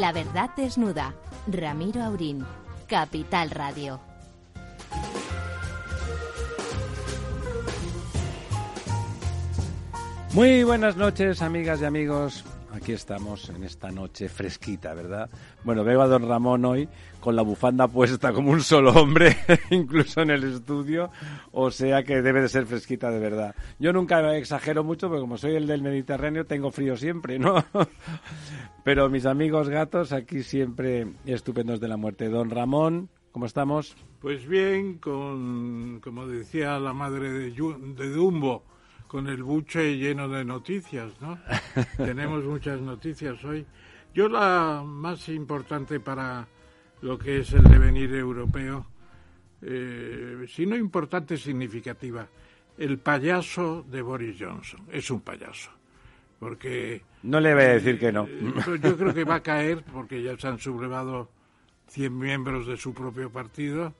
La verdad desnuda. Ramiro Aurín. Capital Radio. Muy buenas noches, amigas y amigos. Aquí estamos en esta noche fresquita, ¿verdad? Bueno, veo a don Ramón hoy con la bufanda puesta como un solo hombre, incluso en el estudio, o sea que debe de ser fresquita de verdad. Yo nunca exagero mucho, porque como soy el del Mediterráneo, tengo frío siempre, ¿no? Pero mis amigos gatos aquí siempre estupendos de la muerte. Don Ramón, ¿cómo estamos? Pues bien, con, como decía la madre de, de Dumbo, con el buche lleno de noticias, ¿no? Tenemos muchas noticias hoy. Yo la más importante para lo que es el devenir europeo, eh, si no importante, significativa, el payaso de Boris Johnson. Es un payaso. Porque... No le voy a decir que no. Eh, yo creo que va a caer porque ya se han sublevado 100 miembros de su propio partido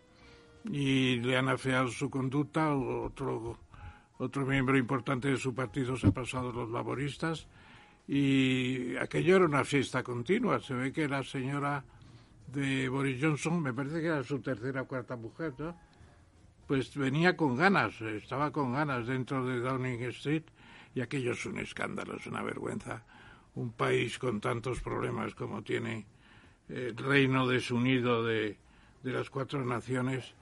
y le han afeado su conducta. Otro otro miembro importante de su partido se ha pasado los laboristas y aquello era una fiesta continua. Se ve que la señora de Boris Johnson, me parece que era su tercera o cuarta mujer, ¿no? Pues venía con ganas, estaba con ganas dentro de Downing Street y aquello es un escándalo, es una vergüenza. Un país con tantos problemas como tiene el reino desunido de, de las cuatro naciones,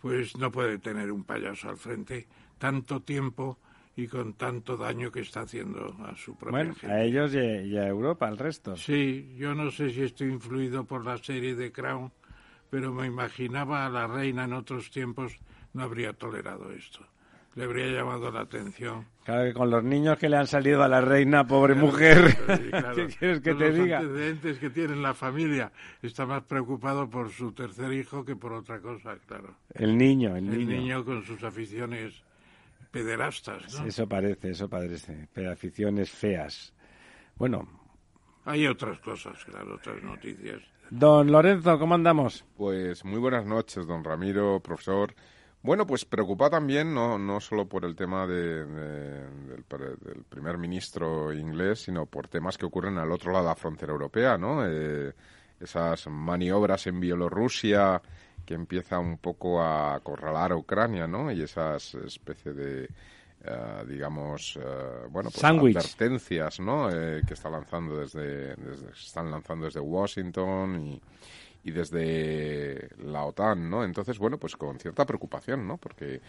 pues no puede tener un payaso al frente tanto tiempo y con tanto daño que está haciendo a su propia bueno, a ellos y, a Europa, al resto. Sí, yo no sé si estoy influido por la serie de Crown, pero me imaginaba a la reina en otros tiempos no habría tolerado esto. Le habría llamado la atención. Claro que con los niños que le han salido a la reina, pobre mujer, ¿qué quieres que te los diga? Los antecedentes que tiene la familia. Está más preocupado por su tercer hijo que por otra cosa, claro. El niño, el, el niño. niño con sus aficiones pederastas, ¿no? Eso parece, eso parece. Aficiones feas. Bueno. Hay otras cosas, claro, otras noticias. Don Lorenzo, ¿cómo andamos? Pues muy buenas noches, don Ramiro, profesor. Bueno, pues preocupa también, no, no solo por el tema de, de, del, del, primer ministro inglés, sino por temas que ocurren al otro lado de la frontera europea, ¿no? Eh, esas maniobras en Bielorrusia, que empieza un poco a acorralar a Ucrania, ¿no? Y esas especie de, uh, digamos, uh, bueno, pues Sandwich. advertencias, ¿no? Eh, que está lanzando desde, desde, están lanzando desde Washington y, y, desde la OTAN, ¿no? Entonces, bueno, pues con cierta preocupación, ¿no? Porque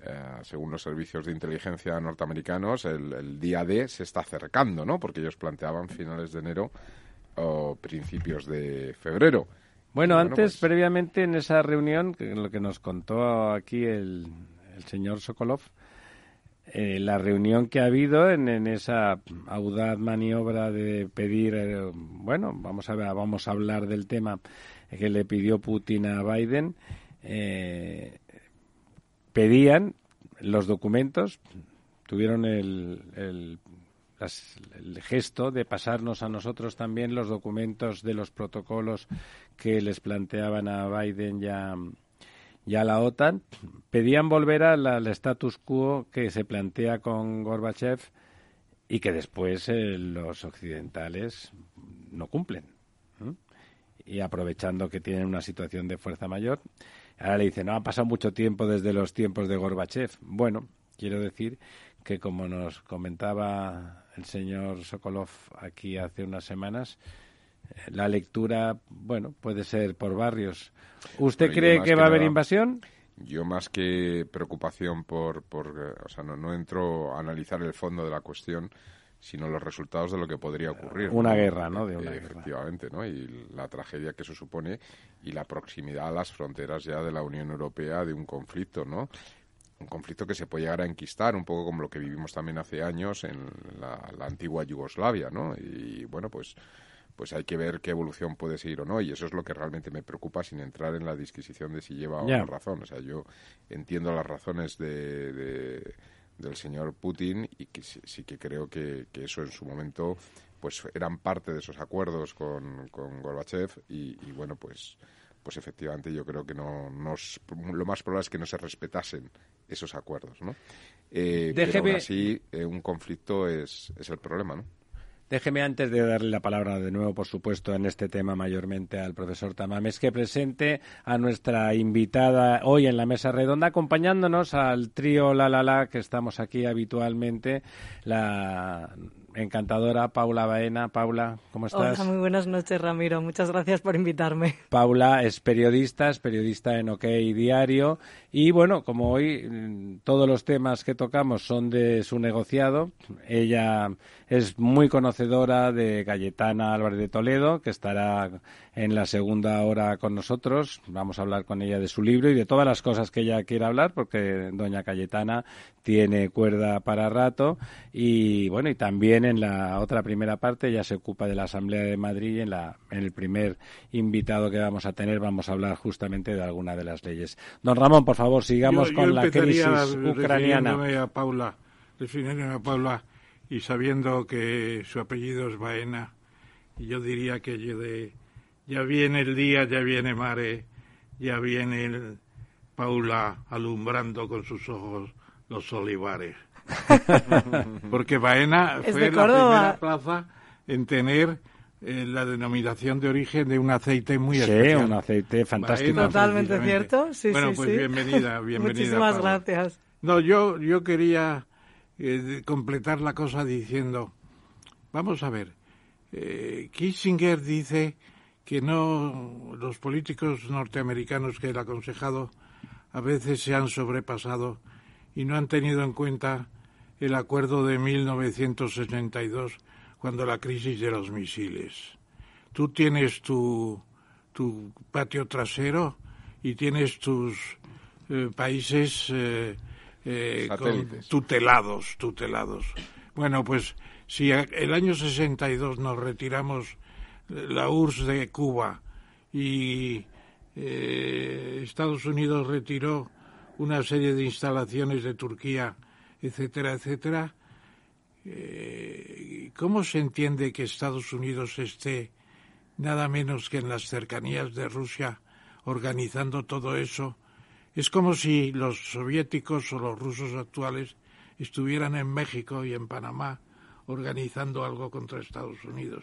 uh, según los servicios de inteligencia norteamericanos, el, el, día D se está acercando, ¿no? Porque ellos planteaban finales de enero o principios de febrero. Bueno, bueno antes, pues... previamente en esa reunión, que lo que nos contó aquí el, el señor Sokolov, eh, la reunión que ha habido en, en, esa audaz maniobra de pedir, eh, bueno, vamos a ver, vamos a hablar del tema que le pidió Putin a Biden, eh, pedían los documentos, tuvieron el, el el gesto de pasarnos a nosotros también los documentos de los protocolos que les planteaban a Biden ya y a la OTAN, pedían volver al, status quo que se plantea con Gorbachev y que después eh, los occidentales no cumplen. Y aprovechando que tienen una situación de fuerza mayor, ahora le dicen, no, ha pasado mucho tiempo desde los tiempos de Gorbachev. Bueno, quiero decir que como nos comentaba el señor Sokolov aquí hace unas semanas, la lectura, bueno, puede ser por barrios. ¿Usted cree que va a haber invasión? Yo más que preocupación por, por eh, o sea, no, no entro a analizar el fondo de la cuestión, sino los resultados de lo que podría ocurrir. Una ¿no? guerra, ¿no? De Eh, una guerra. Efectivamente, ¿no? Y la tragedia que eso supone y la proximidad a las fronteras ya de la Unión Europea de un conflicto, ¿no? Un conflicto que se puede llegar a enquistar, un poco como lo que vivimos también hace años en la, la antigua Yugoslavia, ¿no? Y bueno, pues pues hay que ver qué evolución puede seguir o no, y eso es lo que realmente me preocupa sin entrar en la disquisición de si lleva o no razón. O sea, yo entiendo las razones de, de- del señor Putin y que sí, sí que creo que, que eso en su momento pues eran parte de esos acuerdos con, con Gorbachev y, y bueno, pues pues efectivamente yo creo que no nos, lo más probable es que no se respetasen esos acuerdos, ¿no? Eh, pero aún así, eh, un conflicto es, es el problema, ¿no? Déjeme antes de darle la palabra de nuevo, por supuesto, en este tema mayormente al profesor Tamames, que presente a nuestra invitada hoy en la mesa redonda, acompañándonos al trío La La La que estamos aquí habitualmente, la encantadora Paula Baena. Paula, ¿cómo estás? Hola, muy buenas noches, Ramiro. Muchas gracias por invitarme. Paula es periodista, es periodista en OK Diario y bueno, como hoy mm, todos los temas que tocamos son de su negociado, ella es muy conocedora de Cayetana Álvarez de Toledo, que estará en la segunda hora con nosotros. Vamos a hablar con ella de su libro y de todas las cosas que ella quiera hablar, porque doña Cayetana tiene cuerda para rato. Y bueno, y también en la otra primera parte ya se ocupa de la Asamblea de Madrid y en, la, en el primer invitado que vamos a tener vamos a hablar justamente de alguna de las leyes. Don Ramón, por favor, sigamos con la crisis ucraniana. A Paula, a Paula y sabiendo que su apellido es Baena, yo diría que de, ya viene el día, ya viene Mare, ya viene el Paula alumbrando con sus ojos los olivares. Porque Baena fue la primera plaza en tener eh, la denominación de origen de un aceite muy especial. Sí, un aceite fantástico. Totalmente cierto. Sí, bueno, sí, pues bienvenida, bienvenida. Muchísimas gracias. No, yo, yo quería eh, completar la cosa diciendo, vamos a ver, eh, Kissinger dice que no los políticos norteamericanos que él ha aconsejado a veces se han sobrepasado y no han tenido en cuenta el acuerdo de 1962 cuando la crisis de los misiles. Tú tienes tu, tu patio trasero y tienes tus eh, países eh, tutelados, tutelados. Bueno, pues si el año 62 nos retiramos eh, la URSS de Cuba y eh, Estados Unidos retiró una serie de instalaciones de Turquía, etcétera, etcétera, ¿cómo se entiende que Estados Unidos esté nada menos que en las cercanías de Rusia organizando todo eso es como si los soviéticos o los rusos actuales estuvieran en México y en Panamá organizando algo contra Estados Unidos.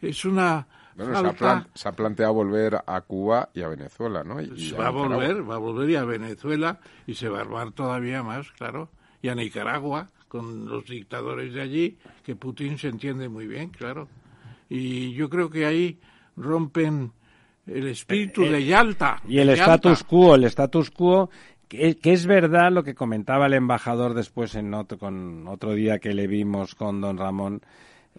Es una bueno, se, ha planteado volver a Cuba y a Venezuela, ¿no? Y, va a volver, va a volver y a Venezuela y se va a armar todavía más, claro, y a Nicaragua con los dictadores de allí, que Putin se entiende muy bien, claro. Y yo creo que ahí rompen el espíritu de Yalta. Y el status quo, el status quo, que, es verdad lo que comentaba el embajador después en otro, con otro día que le vimos con don Ramón.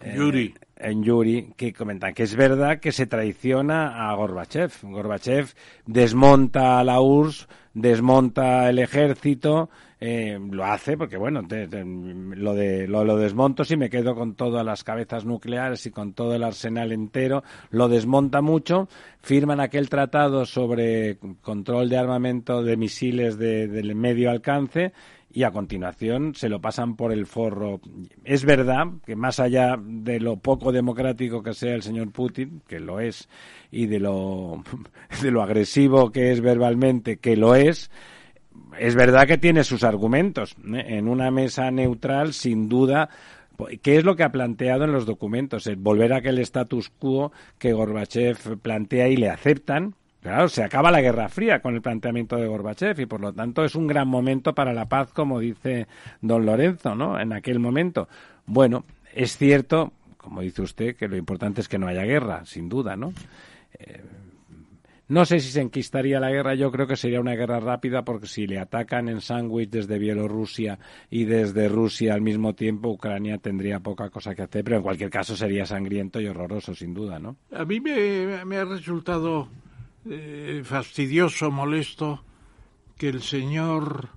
Eh, Yuri. En Yuri, que comentan que es verdad que se traiciona a Gorbachev. Gorbachev desmonta a la URSS, desmonta el ejército, eh, lo hace porque, bueno, lo, de, lo, desmonto si me quedo con todas las cabezas nucleares y con todo el arsenal entero, lo desmonta mucho, firman aquel tratado sobre control de armamento de misiles de, del medio alcance y a continuación se lo pasan por el forro. Es verdad que más allá de lo poco democrático que sea el señor Putin, que lo es, y de lo, de lo agresivo que es verbalmente, que lo es, es verdad que tiene sus argumentos. ¿eh? En una mesa neutral, sin duda, ¿qué es lo que ha planteado en los documentos? Volver a aquel status quo que Gorbachev plantea y le aceptan. Claro, se acaba la Guerra Fría con el planteamiento de Gorbachev y por lo tanto es un gran momento para la paz, como dice don Lorenzo, ¿no? En aquel momento. Bueno, es cierto, como dice usted, que lo importante es que no haya guerra, sin duda, ¿no? Eh, no sé si se enquistaría la guerra, yo creo que sería una guerra rápida porque si le atacan en sándwich desde Bielorrusia y desde Rusia al mismo tiempo, Ucrania tendría poca cosa que hacer, pero en cualquier caso sería sangriento y horroroso, sin duda, ¿no? A mí me, ha resultado eh, fastidioso, molesto que el señor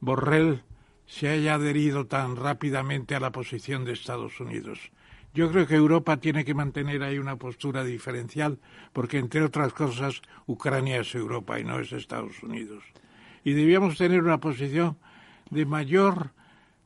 Borrell se haya adherido tan rápidamente a la posición de Estados Unidos. Yo creo que Europa tiene que mantener ahí una postura diferencial, porque entre otras cosas Ucrania es Europa y no es Estados Unidos. Y debíamos tener una posición de mayor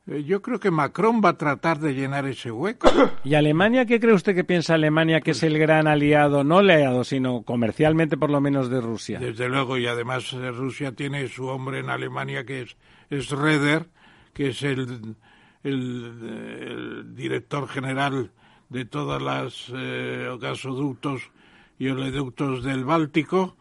eh, yo creo que Macron va a tratar de llenar ese hueco. ¿Y Alemania qué cree usted que piensa Alemania que es el gran aliado, no aliado, sino comercialmente por lo menos de Rusia? Desde luego, y además eh, Rusia tiene su hombre en Alemania que es, es Reder, que es el, el, director general de todas las eh, gasoductos y oleoductos del Báltico.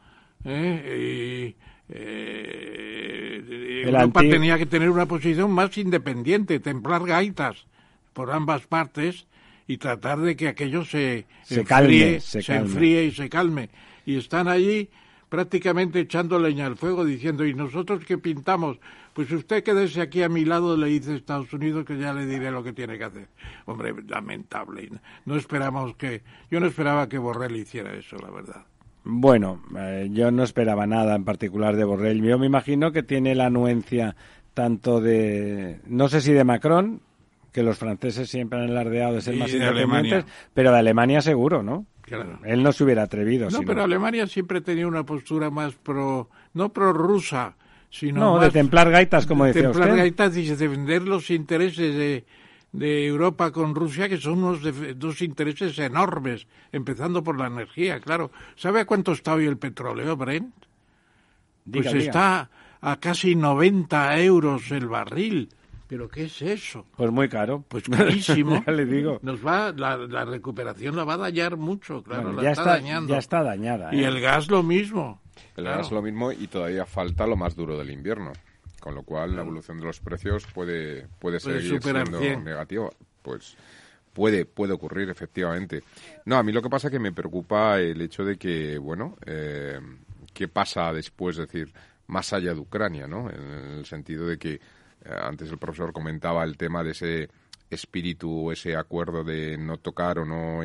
¿eh? Y, eh, Europa tenía que tener una posición más independiente, templar gaitas por ambas partes y tratar de que aquello se, enfríe, se, enfríe y se calme. Y están allí prácticamente echando leña al fuego, diciendo, ¿y nosotros qué pintamos? Pues usted quédese aquí a mi lado, le dice Estados Unidos, que ya le diré lo que tiene que hacer. Hombre, lamentable. No esperamos que, yo no esperaba que Borrell hiciera eso, la verdad. Bueno, eh, yo no esperaba nada en particular de Borrell. Yo me imagino que tiene la anuencia tanto de, no sé si de Macron, que los franceses siempre han alardeado de ser más independientes, pero de Alemania seguro, ¿no? Él no se hubiera atrevido. No, pero Alemania siempre tenía una postura más pro, no pro rusa, sino no, de templar gaitas, como decía templar gaitas y defender los intereses de, de Europa con Rusia, que son unos dos intereses enormes, empezando por la energía, claro. ¿Sabe a cuánto está hoy el petróleo, Brent? pues está a casi 90 euros el barril. ¿Pero qué es eso? Pues muy caro. Pues carísimo. ya le digo. Nos va, la, recuperación la va a dañar mucho, claro, ya está, dañando. Ya está dañada. Y ¿eh? el gas lo mismo. El gas lo mismo y todavía falta lo más duro del invierno. Con lo cual la evolución de los precios puede, puede, seguir siendo negativa. Pues puede, puede ocurrir, efectivamente. No, a mí lo que pasa es que me preocupa el hecho de que, bueno, eh, ¿qué pasa después? Es decir, más allá de Ucrania, ¿no? En el sentido de que antes el profesor comentaba el tema de ese espíritu, ese acuerdo de no tocar o no,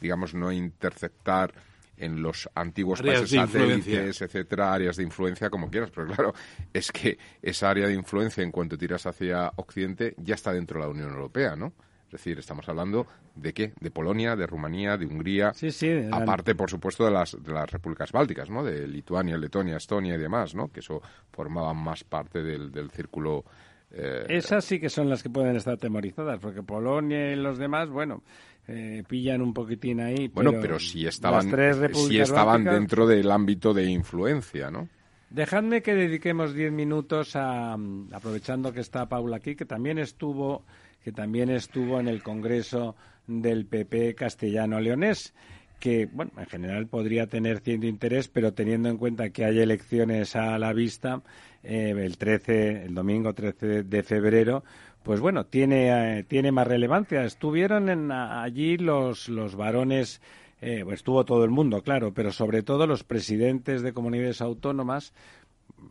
digamos, no interceptar en los antiguos países satélites, etcétera, áreas de influencia, como quieras. Pero claro, es que esa área de influencia, en cuanto tiras hacia Occidente, ya está dentro de la Unión Europea, ¿no? Es decir, estamos hablando de qué? De Polonia, de Rumanía, de Hungría, sí, sí, aparte, por supuesto, de las, de las repúblicas bálticas, ¿no? De Lituania, Letonia, Estonia y demás, ¿no? Que eso formaba más parte del, del círculo. Eh, Esas sí que son las que pueden estar temorizadas, porque Polonia y los demás, bueno, eh, pillan un poquitín ahí. Bueno, pero, si estaban, si estaban dentro del ámbito de influencia, ¿no? Dejadme que dediquemos diez minutos a, aprovechando que está Paula aquí, que también estuvo que también estuvo en el Congreso del PP castellano-leonés que, bueno, en general podría tener cierto interés, pero teniendo en cuenta que hay elecciones a la vista, eh, el 13, el domingo 13 de febrero, pues bueno, tiene, eh, tiene más relevancia. Estuvieron en, allí los, los varones, eh, pues estuvo todo el mundo, claro, pero sobre todo los presidentes de comunidades autónomas,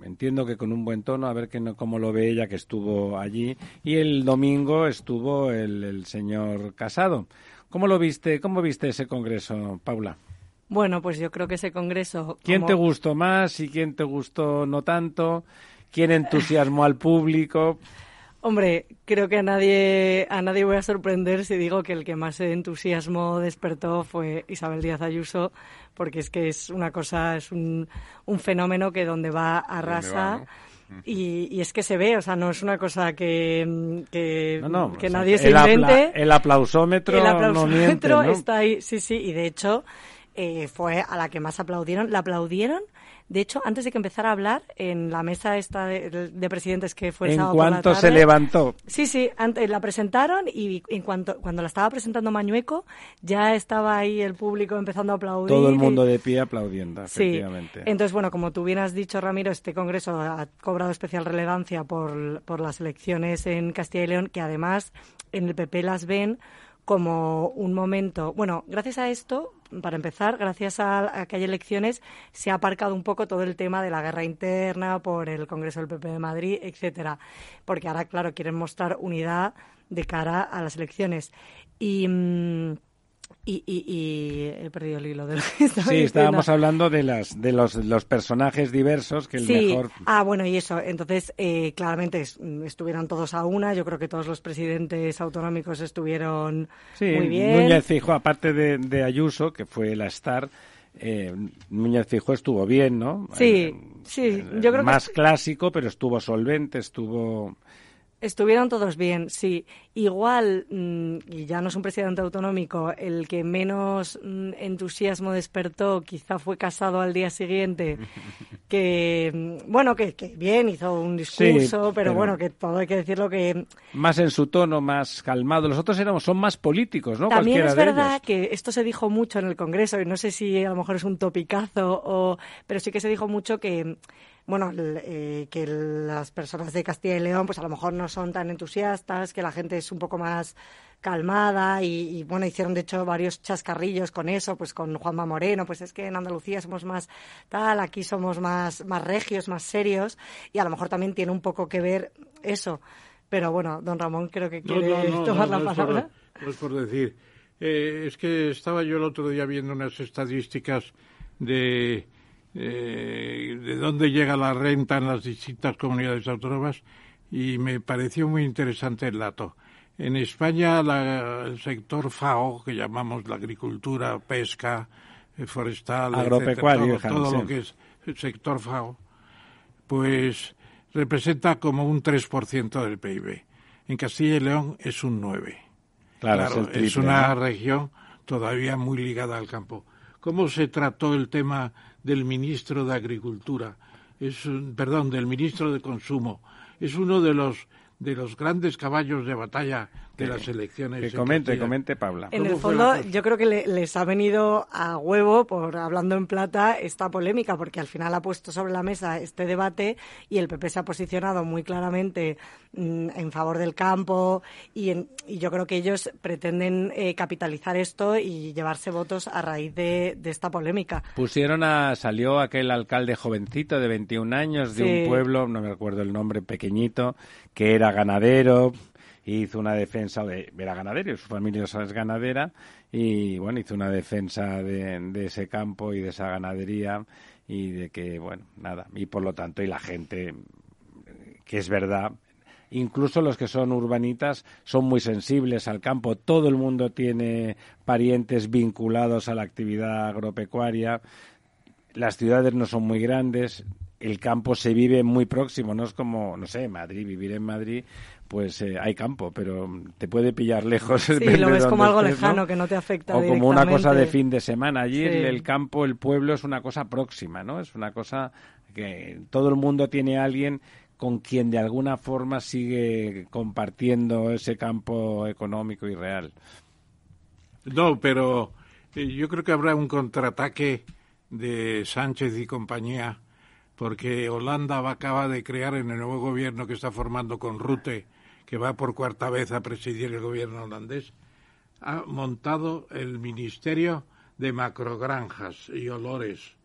entiendo que con un buen tono, a ver que no, cómo lo ve ella que estuvo allí. Y el domingo estuvo el, señor Casado. ¿Cómo lo viste? ¿Cómo viste ese congreso, Paula? Bueno, pues yo creo que ese congreso. ¿Quién te gustó más y quién te gustó no tanto? ¿Quién entusiasmó al público? Hombre, creo que a nadie, a nadie voy a sorprender si digo que el que más entusiasmo despertó fue Isabel Díaz Ayuso, porque es que es una cosa, es un, un fenómeno que donde va arrasa. Y, es que se ve, o sea, no es una cosa que, que, nadie se invente. el aplausómetro, el aplausómetro está ahí, sí, sí, y de hecho eh, fue a la que más aplaudieron. La aplaudieron de hecho, antes de que empezara a hablar, en la mesa esta de, presidentes que fue el ¿En sábado por la se levantó? Sí, sí, antes, la presentaron y en cuanto cuando la estaba presentando Mañueco, ya estaba ahí el público empezando a aplaudir. Todo el mundo de pie aplaudiendo, efectivamente. Entonces, bueno, como tú bien has dicho, Ramiro, este congreso ha cobrado especial relevancia por, por las elecciones en Castilla y León, que además en el PP las ven como un momento. Bueno, gracias a esto, para empezar, gracias a, que hay elecciones, se ha aparcado un poco todo el tema de la guerra interna por el Congreso del PP de Madrid, etcétera. Porque ahora, claro, quieren mostrar unidad de cara a las elecciones. Y. Mm, y, y, he perdido el hilo de lo que Sí, estábamos hablando de las de los, los personajes diversos que el mejor. Ah, bueno, y eso. Entonces, eh, claramente estuvieron todos a una. Yo creo que todos los presidentes autonómicos estuvieron muy bien. Núñez Fijo, aparte de, de Ayuso, que fue la star, eh, Núñez Fijo estuvo bien, ¿no? Sí, sí. Yo creo más clásico, pero estuvo solvente, estuvo Estuvieron todos bien, sí. Igual, mm, y ya no es un presidente autonómico, el que menos mm, entusiasmo despertó quizá fue casado al día siguiente, que, mm, bueno, que, que bien, hizo un discurso, pero, pero- bueno, que todo hay que decirlo que Más en su tono, más calmado. Los otros éramos, son más políticos, ¿no? También Cualquiera es verdad que esto se dijo mucho en el Congreso y no sé si a lo mejor es un topicazo o pero sí que se dijo mucho que bueno el- eh, que las personas de Castilla y León pues a lo mejor no son tan entusiastas que la gente es un poco más calmada y, y, bueno hicieron de hecho varios chascarrillos con eso pues con Juanma Moreno pues es que en Andalucía somos más tal aquí somos más más regios más serios y a lo mejor también tiene un poco que ver eso pero bueno don Ramón creo que quiere no, no, tomar la es palabra por- es por decir. Eh, es que estaba yo el otro día viendo unas estadísticas de eh, de dónde llega la renta en las distintas comunidades autónomas y me pareció muy interesante el dato. En España la- el sector FAO, que llamamos la agricultura, pesca, eh, forestal, etcétera, Agropecuario, todo, todo sí. lo que es el sector FAO, pues representa como un 3% del PIB. En Castilla y León es un 9%. Claro, Claro, es, una ¿no? región todavía muy ligada al campo. ¿Cómo se trató el tema del ministro de Agricultura? Es perdón, del ministro de Consumo. Es uno de los de los grandes caballos de batalla de las elecciones. Que comente, comente, Paula. En el ¿Cómo fue fondo, yo creo que le- les ha venido a huevo, por hablando en plata, esta polémica, porque al final ha puesto sobre la mesa este debate y el PP se ha posicionado muy claramente mm, en favor del campo y, en- y yo creo que ellos pretenden eh, capitalizar esto y llevarse votos a raíz de, de esta polémica. Pusieron a, salió aquel alcalde jovencito de 21 años de Sí. un pueblo, no me recuerdo el nombre, pequeñito, que era ganadero, hizo una defensa de, era ganadero, su familia es ganadera, y bueno, hizo una defensa de, de ese campo y de esa ganadería, y de que, bueno, nada, y por lo tanto, y la gente, que es verdad, incluso los que son urbanitas son muy sensibles al campo. Todo el mundo tiene parientes vinculados a la actividad agropecuaria. Las ciudades no son muy grandes. El campo se vive muy próximo, no es como, no sé, Madrid, vivir en Madrid, pues eh, hay campo, pero te puede pillar lejos. Sí, lo ves como algo estés, lejano ¿no? que no te afecta O como una cosa de fin de semana. Allí Sí. el, el campo, el pueblo es una cosa próxima, ¿no? Es una cosa que todo el mundo tiene a alguien con quien de alguna forma sigue compartiendo ese campo económico y real. No, pero eh, yo creo que habrá un contraataque de Sánchez y compañía, porque Holanda va, acaba de crear en el nuevo gobierno que está formando con Rutte, que va por cuarta vez a presidir el gobierno holandés, ha montado el Ministerio de Macrogranjas y Olores.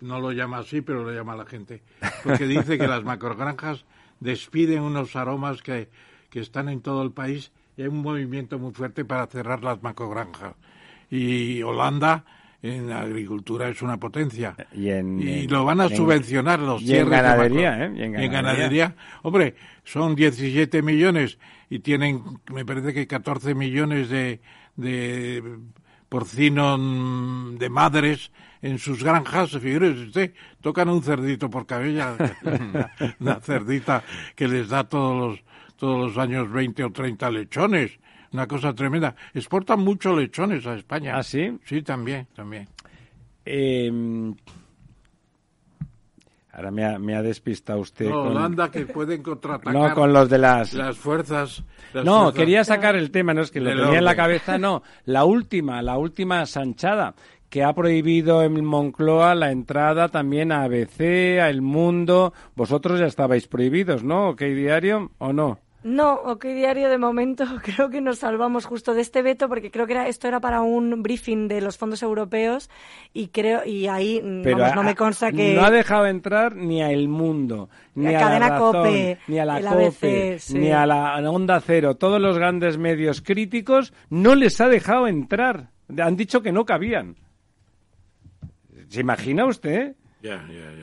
No lo llama así, pero lo llama la gente. Porque dice que las macrogranjas despiden unos aromas que, que están en todo el país y hay un movimiento muy fuerte para cerrar las macrogranjas. Y Holanda en agricultura es una potencia. Y en- Y en- lo van a en- subvencionar los y en cierres de ganadería, macro- ¿eh? Y en en ganadería. ganadería. Hombre, son 17 millones y tienen, me parece que 14 millones de, de porcino mm, de madres en sus granjas. Figúrese usted, tocan un cerdito por cabella, una cerdita que les da todos los, todos los años 20 o 30 lechones. Una cosa tremenda. Exportan muchos lechones a España. ¿Ah, sí? Sí, también, también. Eh, ahora me ha, me ha despistado usted No, con, Holanda que pueden contraatacar no, con los de las... las fuerzas. las No, fuerzas- quería sacar el tema, no es que lo tenía en la cabeza, no. La última, la última sanchada, que ha prohibido en Moncloa la entrada también a ABC, a El Mundo. Vosotros ya estabais prohibidos, ¿no? ¿Ok diario o no? No, OK Diario de momento creo que nos salvamos justo de este veto porque creo que era, esto era para un briefing de los fondos europeos y creo y ahí mm, vamos, no me consta que no ha dejado entrar ni a El Mundo, ni a cadena la Razón, COPE, ni a la COPE, ABC, sí. ni a la Onda Cero. Todos los grandes medios críticos no les ha dejado entrar. Han dicho que no cabían. ¿Se imagina usted?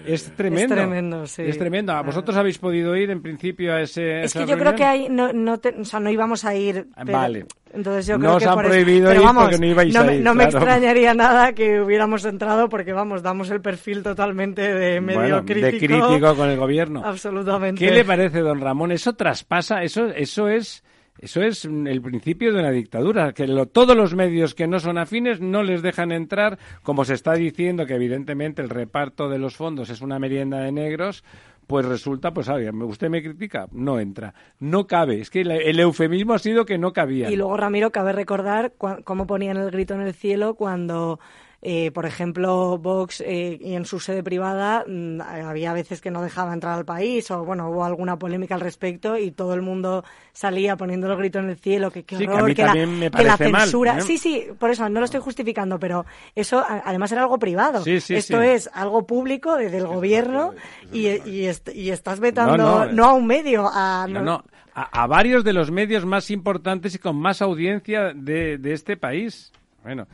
Es tremendo. Es tremendo, sí. Es tremendo. ¿Vosotros habéis podido ir en principio a ese Es que yo creo que hay, no, no, o sea, no íbamos a ir. Vale. Entonces yo no creo os que han por prohibido eso... ir vamos, porque no ibais no, a me, ir, no me claro. extrañaría nada que hubiéramos entrado porque vamos, damos el perfil totalmente de medio Bueno, crítico. de crítico con el gobierno. Absolutamente. ¿Qué le parece, don Ramón? Eso traspasa, eso, eso es, eso es el principio de una dictadura, que lo- todos los medios que no son afines no les dejan entrar, como se está diciendo que evidentemente el reparto de los fondos es una merienda de negros. Pues resulta, pues, oye, usted me critica, no entra, no cabe. Es que el, eufemismo ha sido que no cabía. Y luego, Ramiro, cabe recordar cómo ponían el grito en el cielo cuando, eh, por ejemplo, Vox eh, y en su sede privada mm, había veces que no dejaba entrar al país o, bueno, hubo alguna polémica al respecto y todo el mundo salía poniendo el grito en el cielo, que qué Sí, que a horror, la, me que la mal, censura. ¿eh? Sí, sí, por eso no lo estoy justificando, pero eso además era algo privado. Sí, sí, Esto es algo público desde el gobierno y, y, est- y estás vetando No, no, no. a un medio, a... No, no, a, a varios de los medios más importantes y con más audiencia de, de este país. Bueno,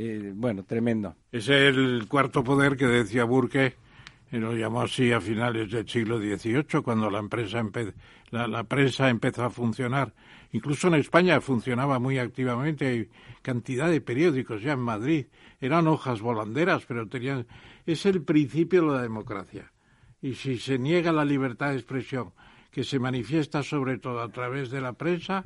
eh, bueno, tremendo. Es el cuarto poder que decía Burke, y lo llamó así a finales del siglo XVIII, cuando la, empresa la, la prensa empezó a funcionar. Incluso en España funcionaba muy activamente, hay cantidad de periódicos ya en Madrid. Eran hojas volanderas, pero tenían... Es el principio de la democracia. Y si se niega la libertad de expresión, que se manifiesta sobre todo a través de la prensa,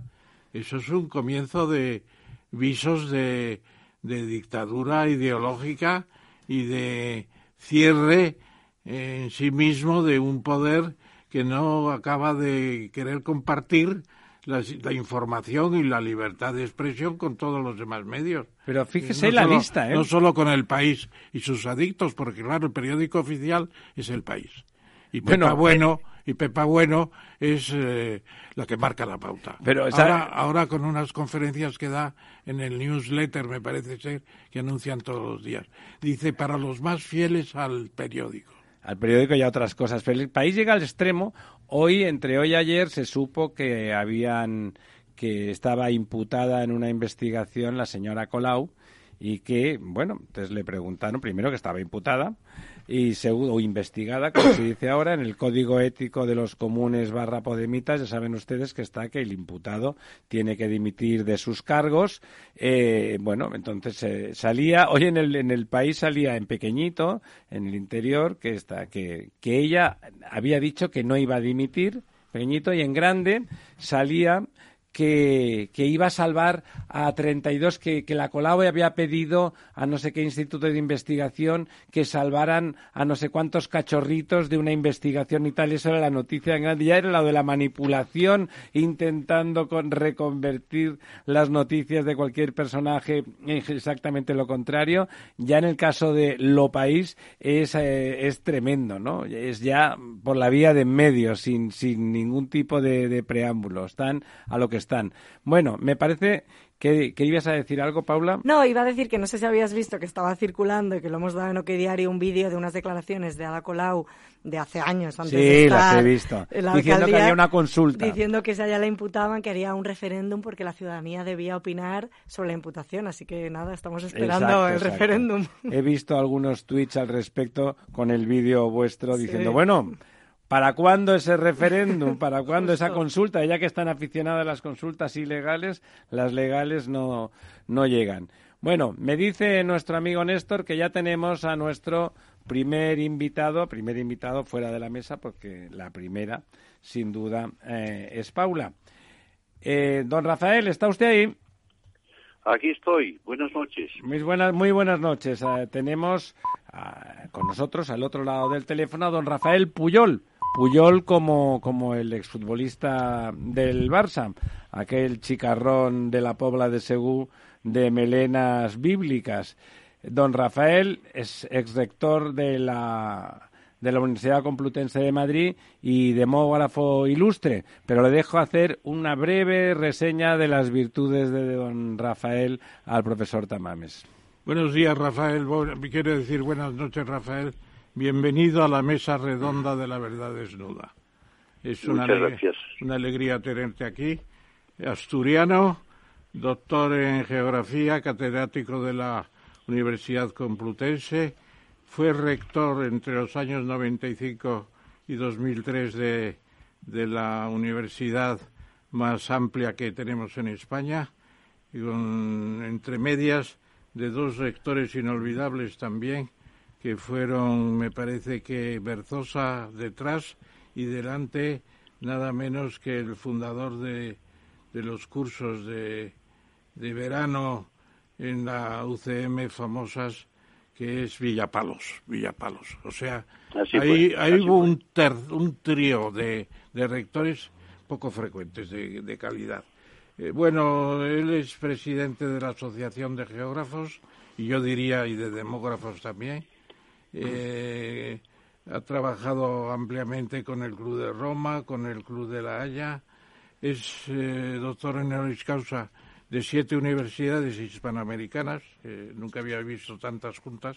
eso es un comienzo de visos de, de dictadura ideológica y de cierre en sí mismo de un poder que no acaba de querer compartir la, la información y la libertad de expresión con todos los demás medios. Pero fíjese No la solo- lista, ¿eh? No solo con el país y sus adictos, porque claro, el periódico oficial es el país. Y Bueno, Pepa Bueno, y Pepa Bueno es eh, la que marca la pauta. Pero, esa- ahora, ahora con unas conferencias que da en el newsletter, me parece ser, que anuncian todos los días. Dice, para los más fieles al periódico. al periódico y a otras cosas. Pero el país llega al extremo. Hoy, entre hoy y ayer, se supo que habían que estaba imputada en una investigación la señora Colau y que, bueno, entonces le preguntaron primero que estaba imputada y segundo, o investigada, como se dice ahora, en el Código Ético de los Comunes barra Podemitas, ya saben ustedes que está que el imputado tiene que dimitir de sus cargos. Eh, bueno, entonces eh, salía, hoy en el, en el país salía en pequeñito, en el interior, que, está, que, que ella había dicho que no iba a dimitir, pequeñito, y en grande salía que, que iba a salvar a 32, que, que la Colau había pedido a no sé qué instituto de investigación que salvaran a no sé cuántos cachorritos de una investigación y tal. Eso era la noticia en grande. Ya era lo de la manipulación, intentando con, reconvertir las noticias de cualquier personaje en exactamente lo contrario. Ya en el caso de Lo País es, eh, es tremendo, ¿no? Es ya por la vía de medio, sin, sin ningún tipo de, de preámbulo. Están a lo que están. Bueno, me parece que, que ibas a decir algo, Paula. No, iba a decir que no sé si habías visto que estaba circulando y que lo hemos dado en OK Diario un vídeo de unas declaraciones de Ada Colau de hace años antes Sí, de las estar he visto. la Diciendo que haría una consulta. Diciendo que si a ella la imputaban que haría un referéndum porque la ciudadanía debía opinar sobre la imputación. Así que nada, estamos esperando Exacto, el exacto. referéndum. He visto algunos tweets al respecto con el vídeo vuestro Sí. diciendo, bueno, ¿para cuándo ese referéndum? ¿Para cuándo esa consulta? Ya que están aficionadas a las consultas ilegales, las legales no, no llegan. Bueno, me dice nuestro amigo Néstor que ya tenemos a nuestro primer invitado, primer invitado fuera de la mesa, porque la primera, sin duda, eh, es Paula. Eh, don Rafael, ¿está usted ahí? Aquí estoy. Buenas noches. Muy buenas, muy buenas noches. Eh, tenemos ah, con nosotros al otro lado del teléfono a don Rafael Puyol. Puyol como, como el exfutbolista del Barça, aquel chicarrón de la Pobla de Segú de melenas bíblicas. Don Rafael es exrector de la de la Universidad Complutense de Madrid y demógrafo ilustre, pero le dejo hacer una breve reseña de las virtudes de don Rafael al profesor Tamames. Buenos días, Rafael. Quiero decir buenas noches, Rafael. Bienvenido a la mesa redonda de la verdad desnuda. Es una, alegría tenerte aquí. Asturiano, doctor en geografía, catedrático de la Universidad Complutense, fue rector entre los años 95 y 2003 de, de la universidad más amplia que tenemos en España, y con, entre medias de dos rectores inolvidables también, que fueron, me parece que Berzosa detrás y delante nada menos que el fundador de, de los cursos de, de verano en la UCM famosas, que es Villapalos, Villapalos. O sea, ahí, hubo un, un trío de, de, rectores poco frecuentes de, de calidad. Eh, bueno, él es presidente de la Asociación de Geógrafos y yo diría y de demógrafos también. Eh, ha trabajado ampliamente con el Club de Roma, con el Club de La Haya. Es eh, doctor en honoris causa de siete universidades hispanoamericanas. nunca había visto tantas juntas.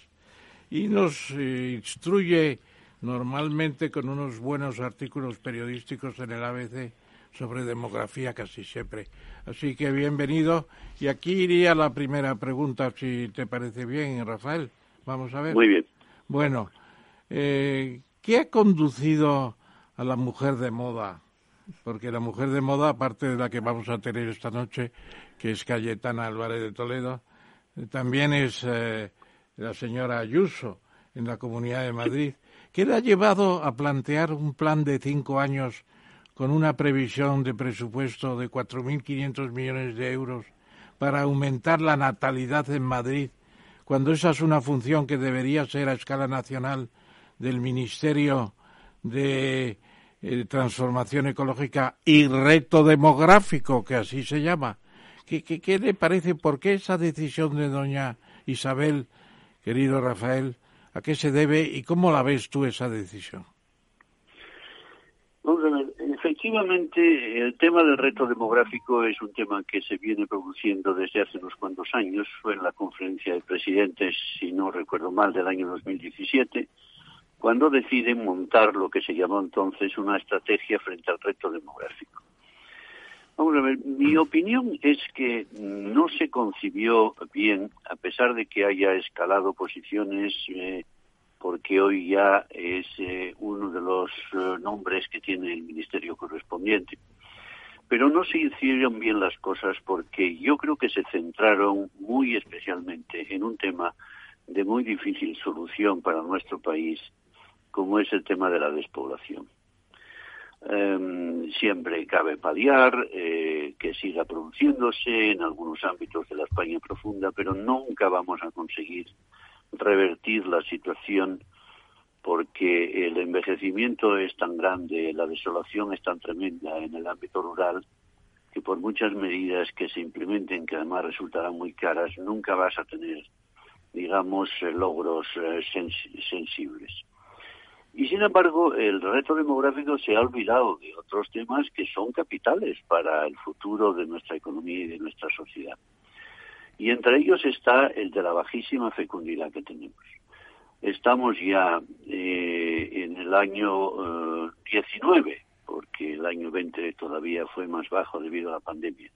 Y nos eh, instruye normalmente con unos buenos artículos periodísticos en el ABC sobre demografía casi siempre. Así que bienvenido. Y aquí iría la primera pregunta, si te parece bien, Rafael. Vamos a ver. Muy bien. Bueno, eh, ¿qué ha conducido a la mujer de moda? Porque la mujer de moda, aparte de la que vamos a tener esta noche, que es Cayetana Álvarez de Toledo, eh, también es eh, la señora Ayuso en la Comunidad de Madrid. ¿Qué le ha llevado a plantear un plan de cinco años con una previsión de presupuesto de 4.500 millones de euros para aumentar la natalidad en Madrid cuando esa es una función que debería ser a escala nacional del Ministerio de eh, Transformación Ecológica y Reto Demográfico, que así se llama. ¿Qué, qué, le parece? ¿Por qué esa decisión de doña Isabel, querido Rafael, a qué se debe y cómo la ves tú esa decisión? Efectivamente, el tema del reto demográfico es un tema que se viene produciendo desde hace unos cuantos años. Fue en la conferencia de presidentes, si no recuerdo mal, del año 2017, cuando deciden montar lo que se llamó entonces una estrategia frente al reto demográfico. Vamos a ver, mi opinión es que no se concibió bien, a pesar de que haya escalado posiciones. Eh, porque hoy ya es eh, uno de los eh, nombres que tiene el ministerio correspondiente. Pero no se hicieron bien las cosas porque yo creo que se centraron muy especialmente en un tema de muy difícil solución para nuestro país, como es el tema de la despoblación. Em, siempre cabe paliar eh, que siga produciéndose en algunos ámbitos de la España profunda, pero nunca vamos a conseguir revertir la situación porque el envejecimiento es tan grande, la desolación es tan tremenda en el ámbito rural, que por muchas medidas que se implementen, que además resultarán muy caras, nunca vas a tener, digamos, logros eh, sensibles. Y sin embargo, el reto demográfico se ha olvidado de otros temas que son capitales para el futuro de nuestra economía y de nuestra sociedad. Y entre ellos está el de la bajísima fecundidad que tenemos. Estamos ya eh, en el año 19, eh, porque el año 20 todavía fue más bajo debido a la pandemia.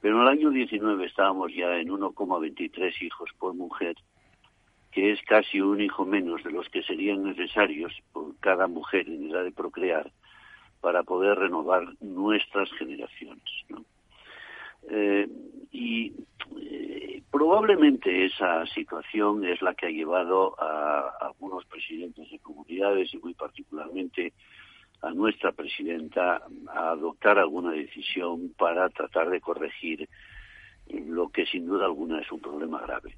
Pero en el año 19 estábamos ya en 1,23 hijos por mujer, que es casi un hijo menos de los que serían necesarios por cada mujer en edad de procrear para poder renovar nuestras generaciones. ¿no? Eh, y eh, probablemente esa situación es la que ha llevado a, algunos presidentes de comunidades y muy particularmente a nuestra presidenta a adoptar alguna decisión para tratar de corregir lo que sin duda alguna es un problema grave.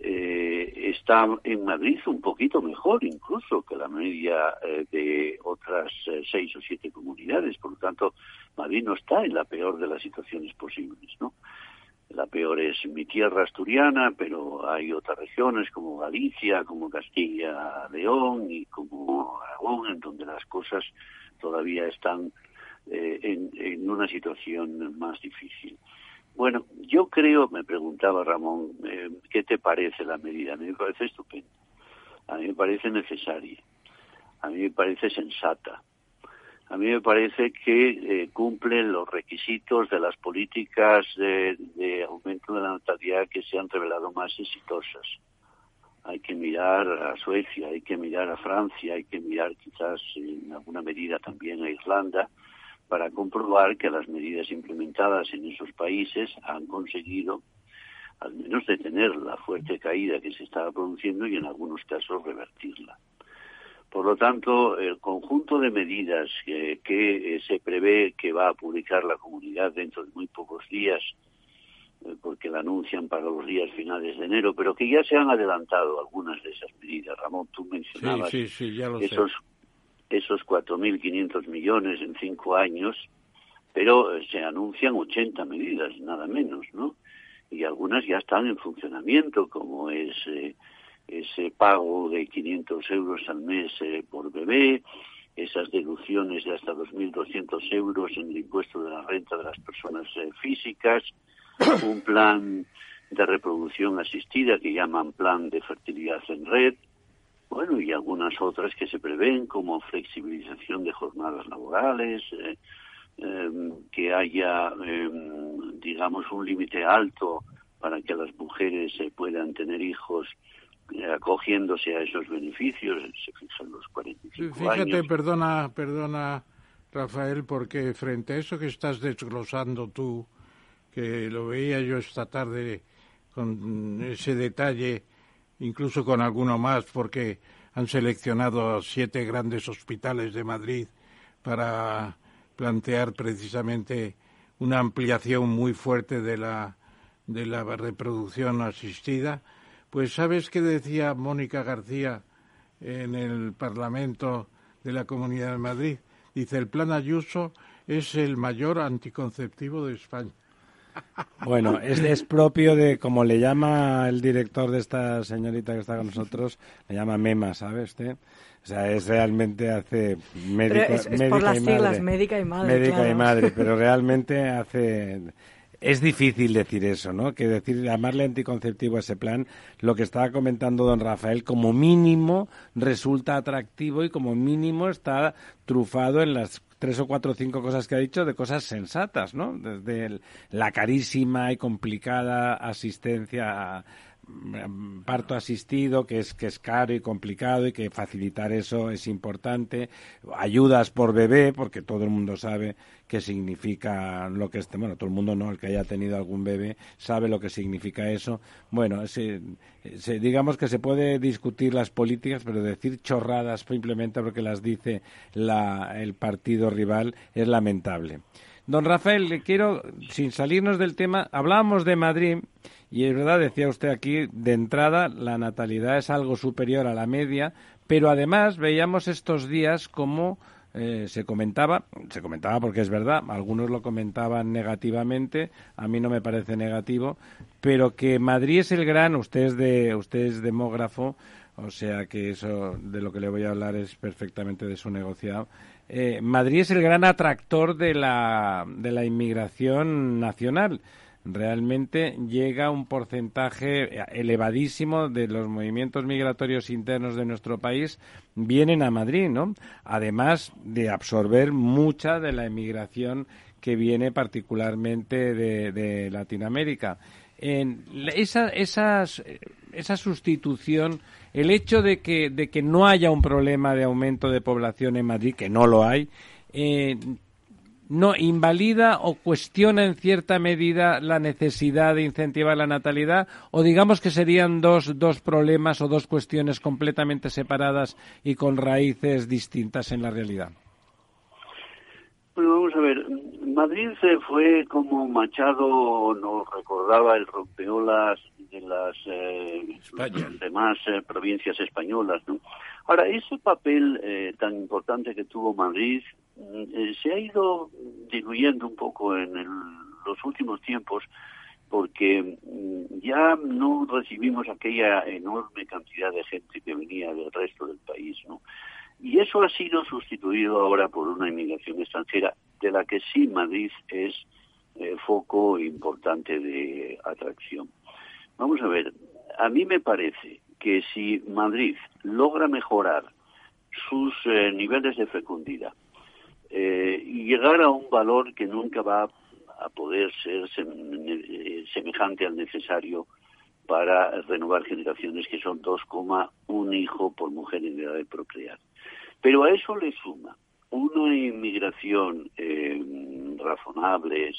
Eh, está en Madrid un poquito mejor incluso que la media eh, de otras eh, seis o siete comunidades. Por lo tanto, Madrid no está en la peor de las situaciones posibles, ¿no? La peor es mi tierra asturiana, pero hay otras regiones como Galicia, como Castilla-León y como Aragón, en donde las cosas todavía están en, en una situación más difícil. Bueno, yo creo, me preguntaba Ramón, eh, ¿qué te parece la medida? A mí me parece estupenda, a mí me parece necesaria, a mí me parece sensata, a mí me parece que eh, cumple los requisitos de las políticas de, aumento de la natalidad que se han revelado más exitosas. hay que mirar a Suecia, hay que mirar a Francia, hay que mirar quizás en alguna medida también a Irlanda, para comprobar que las medidas implementadas en esos países han conseguido al menos detener la fuerte caída que se estaba produciendo y en algunos casos revertirla. Por lo tanto, el conjunto de medidas que, eh, se prevé que va a publicar la comunidad dentro de muy pocos días, eh, porque la anuncian para los días finales de enero, pero que ya se han adelantado algunas de esas medidas. Ramón, tú mencionabas esos, esos 4.500 millones en cinco años, pero eh, se anuncian 80 medidas, nada menos, ¿no? Y algunas ya están en funcionamiento, como es eh, ese pago de 500 euros al mes eh, por bebé, esas deducciones de hasta 2.200 euros en el impuesto de la renta de las personas físicas, un plan de reproducción asistida que llaman plan de fertilidad en red, bueno, y algunas otras que se prevén, como flexibilización de jornadas laborales, eh, em, que haya, em, digamos, un límite alto para que las mujeres se puedan tener hijos eh, acogiéndose a esos beneficios, se fijan los 45 Fíjate, perdona, perdona, Rafael, porque frente a eso que estás desglosando tú, que lo veía yo esta tarde con ese detalle incluso con alguno más, porque han seleccionado siete grandes hospitales de Madrid para plantear precisamente una ampliación muy fuerte de la, de la reproducción asistida. Pues sabes qué decía Mónica García en el Parlamento de la Comunidad de Madrid. Dice, el plan Ayuso es el mayor anticonceptivo de España. Bueno, es, es, propio de, como le llama el director de esta señorita que está con nosotros, le llama MEMA, ¿sabes usted? O sea, es realmente hace médico, es, por las siglas, médica y madre. Médica y madre, pero realmente hace... Es difícil decir eso, ¿no? Que decir, llamarle anticonceptivo a ese plan, lo que estaba comentando don Rafael, como mínimo resulta atractivo y como mínimo está trufado en las tres o cuatro o cinco cosas que ha dicho de cosas sensatas, ¿no? Desde la carísima y complicada asistencia mm, parto asistido, que es, que es caro y complicado y que facilitar eso es importante. Ayudas por bebé, porque todo el mundo sabe qué significa lo que esté, bueno, todo el mundo no, el que haya tenido algún bebé sabe lo que significa eso. Bueno, digamos que se puede discutir las políticas, pero decir chorradas simplemente porque las dice el partido rival es lamentable. Don Rafael, le quiero, sin salirnos del tema, hablábamos de Madrid y es verdad, decía usted aquí, de entrada la natalidad es algo superior a la media, pero además veíamos estos días como eh, se comentaba, se comentaba porque es verdad, algunos lo comentaban negativamente, a mí no me parece negativo, pero que Madrid es el gran, usted es, de, usted es demógrafo, o sea que eso de lo que le voy a hablar es perfectamente de su negociado. Eh, Madrid es el gran atractor de la, de la inmigración nacional realmente llega un porcentaje elevadísimo de los movimientos migratorios internos de nuestro país vienen a Madrid, ¿no? Además de absorber mucha de la emigración que viene particularmente de, Latinoamérica. En esa, esa sustitución, el hecho de que, de que no haya un problema de aumento de población en Madrid, que no lo hay, eh, no invalida o cuestiona en cierta medida la necesidad de incentivar la natalidad o digamos que serían dos, dos problemas o dos cuestiones completamente separadas y con raíces distintas en la realidad? Bueno, vamos a ver, Madrid se fue como Machado nos recordaba el rompeolas de las eh, demás eh, provincias españolas, ¿no? Ahora, ese papel eh, tan importante que tuvo Madrid mm, eh, se ha ido diluyendo un poco en los últimos tiempos porque mm, ya no recibimos aquella enorme cantidad de gente que venía del resto del país, ¿no? Y eso ha sido sustituido ahora por una inmigración extranjera de la que sí Madrid es eh, foco importante de atracción. Vamos a ver, a mí me parece que si Madrid logra mejorar sus eh, niveles de fecundidad eh, y llegar a un valor que nunca va a poder ser semejante al necesario para renovar generaciones que son 2,1 hijo por mujer en edad de procrear. Pero a eso le suma una inmigración eh, razonable,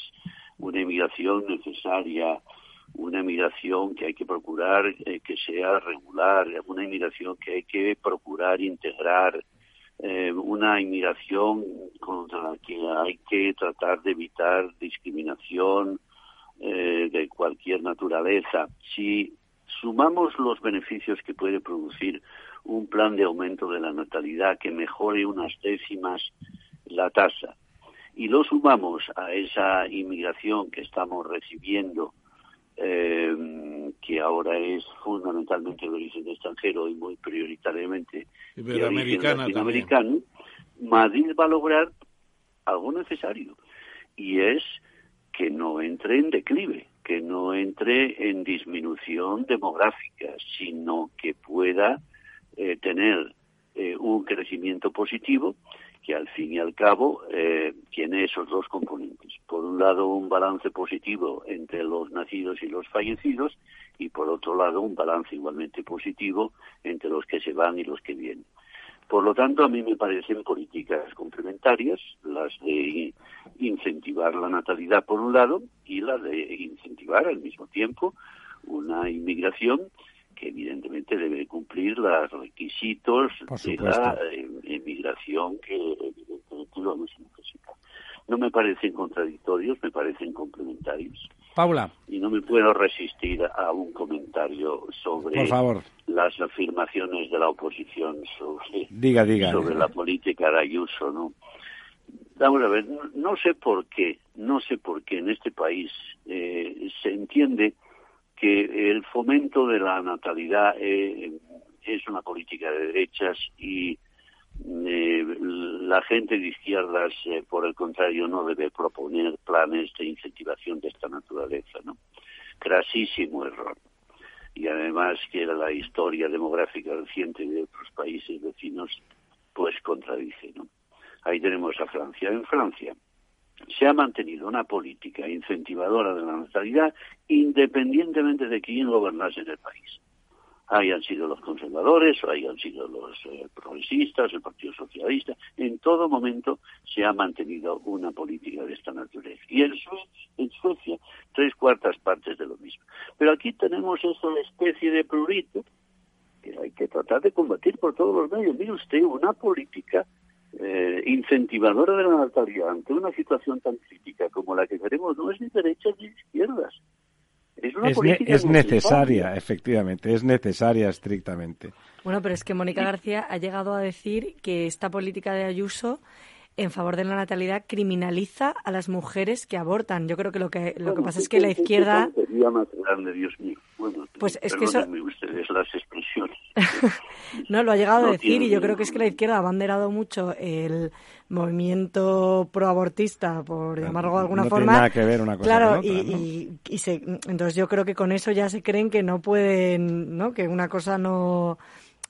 una inmigración necesaria, una inmigración que hay que procurar eh, que sea regular, una inmigración que hay que procurar integrar, eh, una inmigración contra la que hay que tratar de evitar discriminación eh, de cualquier naturaleza. Si sumamos los beneficios que puede producir un plan de aumento de la natalidad que mejore unas décimas la tasa y lo sumamos a esa inmigración que estamos recibiendo eh, que ahora es fundamentalmente de origen extranjero y muy prioritariamente de origen latinoamericano, Madrid va a lograr algo necesario y es que no entre en declive, que no entre en disminución demográfica, sino que pueda eh, tener eh, un crecimiento positivo que al fin y al cabo eh, tiene esos dos componentes. Por un lado, un balance positivo entre los nacidos y los fallecidos y por otro lado, un balance igualmente positivo entre los que se van y los que vienen. Por lo tanto, a mí me parecen políticas complementarias, las de incentivar la natalidad por un lado y la de incentivar al mismo tiempo una inmigración que evidentemente debe cumplir los requisitos de la emigración que evidentemente vamos a necesitar. No me parecen contradictorios, me parecen complementarios. Paula. Y no me puedo resistir a un comentario sobre las afirmaciones de la oposición sobre, diga, diga, sobre la política de Ayuso, ¿no? Vamos a ver, no, sé por qué, no sé por qué en este país eh, se entiende que el fomento de la natalidad eh, es una política de derechas y eh, la gente de izquierdas, eh, por el contrario, no debe proponer planes de incentivación de esta naturaleza, ¿no? Crasísimo error. Y además que la historia demográfica reciente de otros países vecinos, pues contradice, ¿no? Ahí tenemos a Francia. En Francia, se ha mantenido una política incentivadora de la natalidad independientemente de quién gobernase en el país. Hayan sido los conservadores o hayan sido los eh, progresistas, el Partido Socialista, en todo momento se ha mantenido una política de esta naturaleza. Y en, Suecia, tres cuartas partes de lo mismo. Pero aquí tenemos esa especie de prurito que hay que tratar de combatir por todos los medios. Mire usted, una política eh, incentivadora de la natalidad ante una situación tan crítica como la que queremos no es ni derechas ni izquierdas. Es, una es, necesaria, efectivamente, es necesaria estrictamente. Bueno, pero es que Mónica García ha llegado a decir que esta política de Ayuso en favor de la natalidad criminaliza a las mujeres que abortan. Yo creo que lo que lo que pasa es que la izquierda pues es que eso ustedes las expresiones. no, lo ha llegado a decir y yo creo que es que la izquierda ha banderado mucho el movimiento proabortista, por llamarlo de alguna no forma. Tiene nada que ver una cosa claro, con otra, y, y, se, entonces yo creo que con eso ya se creen que no pueden, ¿no? Que una cosa no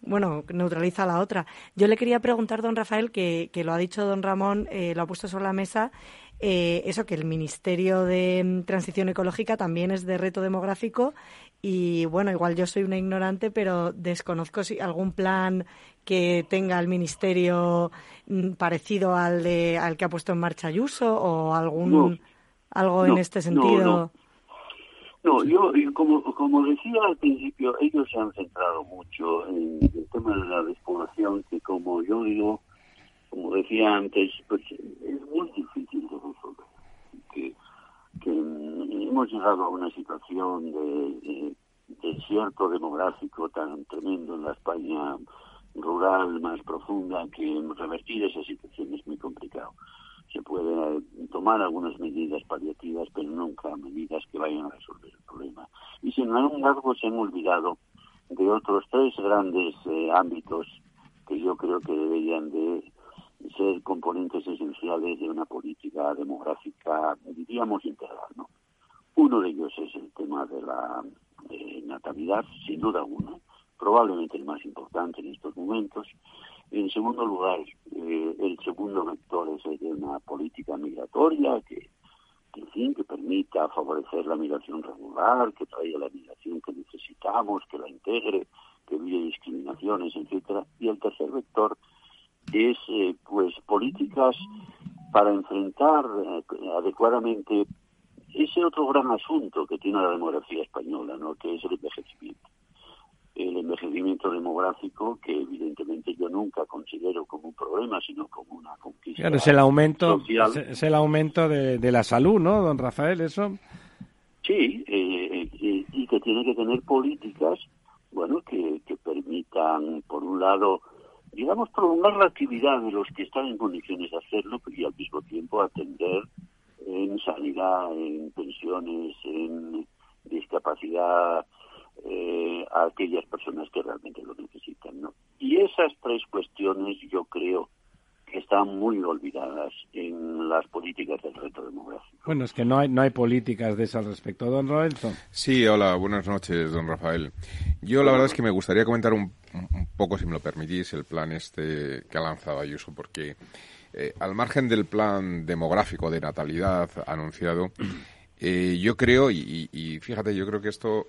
bueno, neutraliza a la otra. Yo le quería preguntar, don Rafael, que, que lo ha dicho don Ramón, eh, lo ha puesto sobre la mesa, eh, eso que el Ministerio de Transición Ecológica también es de reto demográfico y bueno, igual yo soy una ignorante, pero desconozco si algún plan que tenga el Ministerio mm, parecido al de al que ha puesto en marcha Ayuso o algún algo en este sentido. No, yo, como, como decía al principio, ellos se han centrado mucho en el tema de la despoblación, que como yo digo, como decía antes, pues es muy difícil de resolver. Que hemos llegado a una situación de, desierto demográfico tan tremendo en la España rural más profunda que revertir esa situación es muy complicado se puede tomar algunas medidas paliativas, pero nunca medidas que vayan a resolver el problema. Y sin embargo se han olvidado de otros tres grandes eh, ámbitos que yo creo que deberían de ser componentes esenciales de una política demográfica, diríamos, integral. ¿no? Uno de ellos es el tema de la eh, natalidad, sin duda alguna, probablemente el más importante en estos momentos. En segundo lugar, eh, el segundo vector es el de una política migratoria que, en fin, que permita favorecer la migración regular, que traiga la migración que necesita necesitamos que la integre, que evite discriminaciones, etcétera. Y el tercer vector es eh, pues políticas para enfrentar eh, adecuadamente ese otro gran asunto que tiene la demografía española, ¿no? que es el envejecimiento. El envejecimiento demográfico, que evidentemente yo nunca considero como un problema, sino como una conquista. Claro, es el aumento, Es, el aumento de, la salud, ¿no, don Rafael? Eso. Sí, eh, eh, y que tiene que tener políticas, bueno, que, que permitan, por un lado, digamos, prolongar la actividad de los que están en condiciones de hacerlo y al mismo tiempo atender en sanidad, en pensiones, en discapacidad eh, a aquellas personas que realmente lo necesitan. ¿no? Y esas tres cuestiones yo creo que están muy olvidadas en las políticas del reto demográfico. Bueno, es que no hay, no hay políticas de eso al respecto. Don Lorenzo. Sí, hola, buenas noches, don Rafael. Yo la verdad es que me gustaría comentar un, un poco, si me lo permitís, el plan este que ha lanzado Ayuso, porque eh, al margen del plan demográfico de natalidad anunciado, eh, yo creo, y, fíjate, yo creo que esto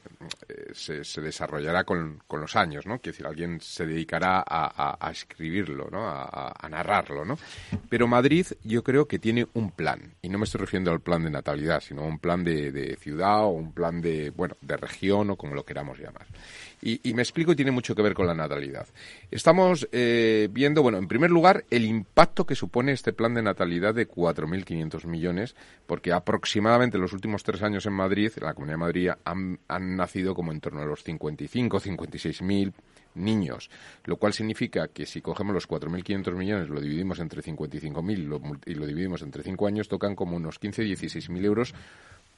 eh, se, desarrollará con, los años, ¿no? Quiero decir, alguien se dedicará a, escribirlo, ¿no? A, narrarlo, ¿no? Pero Madrid yo creo que tiene un plan, y no me estoy refiriendo al plan de natalidad, sino un plan de, de ciudad o un plan de, bueno, de región o como lo queramos llamar. Y, me explico y tiene mucho que ver con la natalidad. Estamos eh, viendo, bueno, en primer lugar, el impacto que supone este plan de natalidad de 4.500 millones, porque aproximadamente en los últimos tres años en Madrid, en la Comunidad de Madrid, han, nacido como en torno a los 55, 56.000 niños, lo cual significa que si cogemos los 4.500 millones, lo dividimos entre 55.000 y lo dividimos entre cinco años, tocan como unos 15, 16.000 euros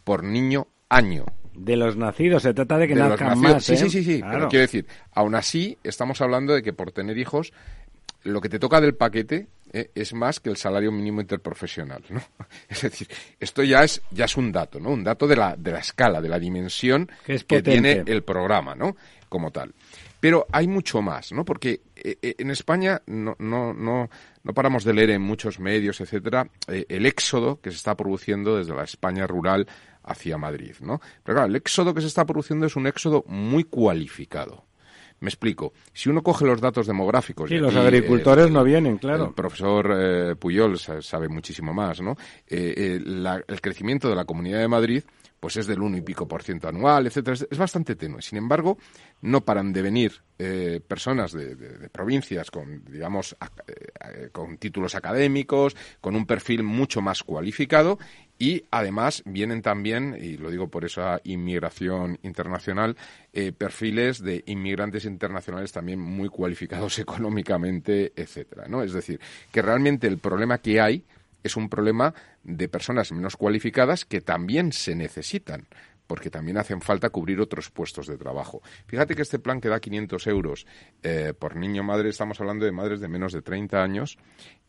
por niño año. De los nacidos, se trata de que nazcan más. Sí, sí, ¿eh? sí, sí. Pero quiero decir, aún así, estamos hablando de que por tener hijos, lo que te toca del paquete eh, es más que el salario mínimo interprofesional, ¿no? Es decir, esto ya es, ya es un dato, ¿no? Un dato de la, de la escala, de la dimensión que, que tiene el programa, ¿no? Como tal. Pero hay mucho más, ¿no? Porque eh, en España no, no, no, no paramos de leer en muchos medios, etcétera, el éxodo que se está produciendo desde la España rural hacia Madrid, ¿no? Pero claro, el éxodo que se está produciendo es un éxodo muy cualificado. Me explico. Si uno coge los datos demográficos... Sí, los agricultores no vienen, claro. El profesor eh, Puyol sabe muchísimo más, ¿no? Eh, eh, el crecimiento de la Comunidad de Madrid pues es del uno y pico por ciento anual, etcétera. Es, bastante tenue. Sin embargo, no paran de venir personas de, provincias con, digamos, con títulos académicos, con un perfil mucho más cualificado y además vienen también, y lo digo por esa inmigración internacional, eh, perfiles de inmigrantes internacionales también muy cualificados económicamente, etcétera, ¿no? Es decir, que realmente el problema que hay es un problema de personas menos cualificadas que también se necesitan porque también hacen falta cubrir otros puestos de trabajo. Fíjate que este plan que da 500 euros eh, por niño madre, estamos hablando de madres de menos de 30 años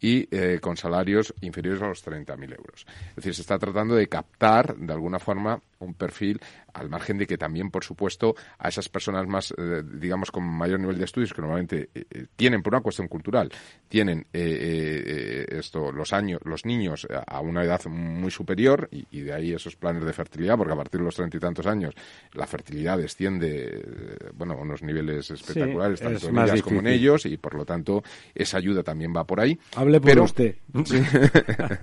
y eh, con salarios inferiores a los 30.000 euros. Es decir, se está tratando de captar de alguna forma un perfil al margen de que también, por supuesto, a esas personas más, eh, digamos, con mayor nivel de estudios, que normalmente eh, tienen, por una cuestión cultural, tienen esto, los años, los niños a una edad muy superior, y, de ahí esos planes de fertilidad, porque a partir de los treinta y tantos años la fertilidad desciende, bueno, a unos niveles espectaculares, tanto en ellas como en ellos, y por lo tanto esa ayuda también va por ahí. Hable por usted.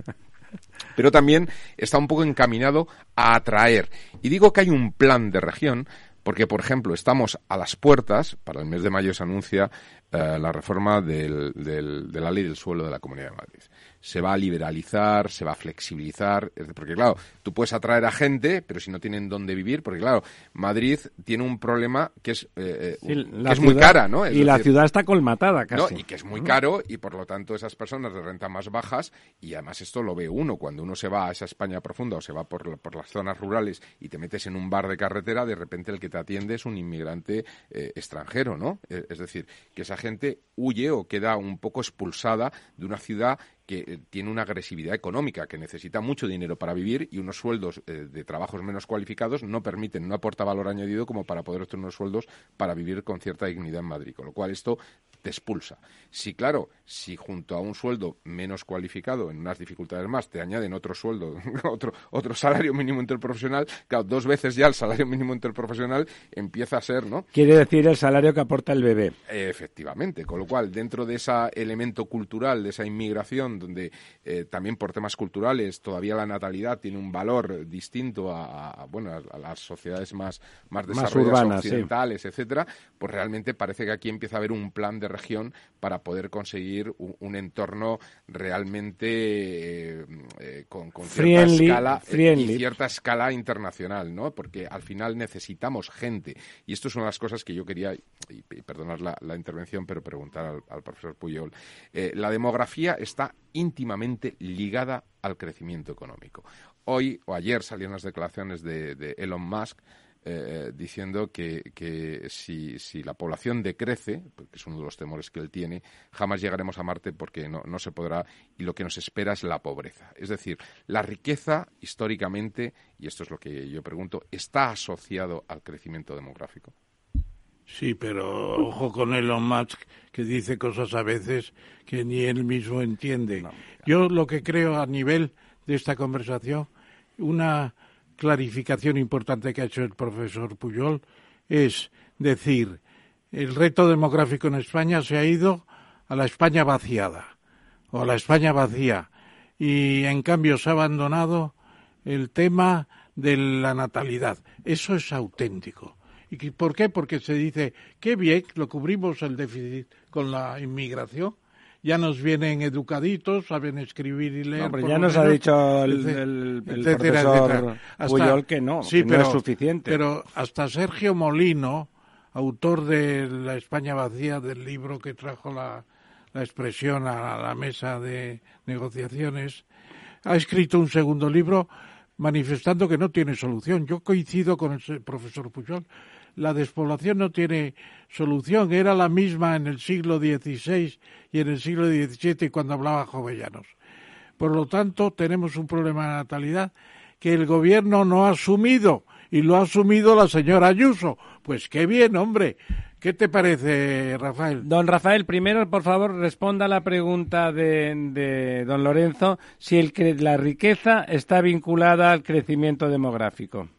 pero también está un poco encaminado a atraer. Y digo que hay un plan de región porque, por ejemplo, estamos a las puertas, para el mes de mayo se anuncia eh, la reforma del, de la ley del suelo de la Comunidad de Madrid se va a liberalizar, se va a flexibilizar, porque claro, tú puedes atraer a gente, pero si no tienen dónde vivir, porque claro, Madrid tiene un problema que es, eh, eh, es muy cara, ¿no? y la ciudad está colmatada casi. Y que es muy caro y por lo tanto esas personas de renta más bajas, y además esto lo ve uno, cuando uno se va a esa España profunda o se va por, por las zonas rurales y te metes en un bar de carretera, de repente el que te atiende es un inmigrante eh, extranjero, ¿no? Es decir, que esa gente huye o queda un poco expulsada de una ciudad que eh, tiene una agresividad económica, que necesita mucho dinero para vivir y unos sueldos eh, de trabajos menos cualificados no permiten, no aporta valor añadido como para poder obtener unos sueldos para vivir con cierta dignidad en Madrid. Con lo cual esto te expulsa. Si, claro, si junto a un sueldo menos cualificado, en unas dificultades más, te añaden otro sueldo, otro, otro salario mínimo interprofesional, claro, dos veces ya el salario mínimo interprofesional empieza a ser, ¿no? Quiere decir el salario que aporta el bebé. Efectivamente, con lo cual, dentro de ese elemento cultural, de esa inmigración, donde eh, también por temas culturales todavía la natalidad tiene un valor distinto a, bueno, a, las sociedades más, más desarrolladas, urbanas, occidentales, etcétera, pues realmente parece que aquí empieza a haber un plan de región para poder conseguir un, entorno realmente eh, eh, con, cierta escala y cierta escala internacional, ¿no? Porque al final necesitamos gente y esto es una de las cosas que yo quería y, perdonar la, intervención, pero preguntar al, profesor Puyol. Eh, la demografía está íntimamente ligada al crecimiento económico. Hoy o ayer salieron las declaraciones de Elon Musk eh, diciendo que, que si, si, la población decrece, porque es uno de los temores que él tiene, jamás llegaremos a Marte porque no, no se podrá y lo que nos espera es la pobreza. Es decir, la riqueza históricamente, y esto es lo que yo pregunto, ¿está asociado al crecimiento demográfico? Sí, pero ojo con Elon Musk, que dice cosas a veces que ni él mismo entiende. Yo lo que creo a nivel de esta conversación, una clarificación importante que ha hecho el profesor Puyol es decir, el reto demográfico en España se ha ido a la España vaciada o a la España vacía y en cambio se ha abandonado el tema de la natalidad. Eso es auténtico. ¿Y por qué? Porque se dice, qué bien, lo cubrimos el déficit con la inmigración, ya nos vienen educaditos, saben escribir y leer. ya nos ha dicho el, profesor Puyol que no, que no es suficiente. Pero hasta Sergio Molino, autor de La España vacía, del libro que trajo la, la expresión a la mesa de negociaciones, ha escrito un segundo libro manifestando que no tiene solución. Yo coincido con el profesor Puyol la despoblación no tiene solución. Era la misma en el siglo XVI y en el siglo XVII cuando hablaba Jovellanos. Por lo tanto, tenemos un problema de natalidad que el gobierno no ha asumido y lo ha asumido la señora Ayuso. Pues qué bien, hombre. ¿Qué te parece, Rafael? Don Rafael, primero, por favor, responda a la pregunta de, don Lorenzo si la riqueza está vinculada al crecimiento demográfico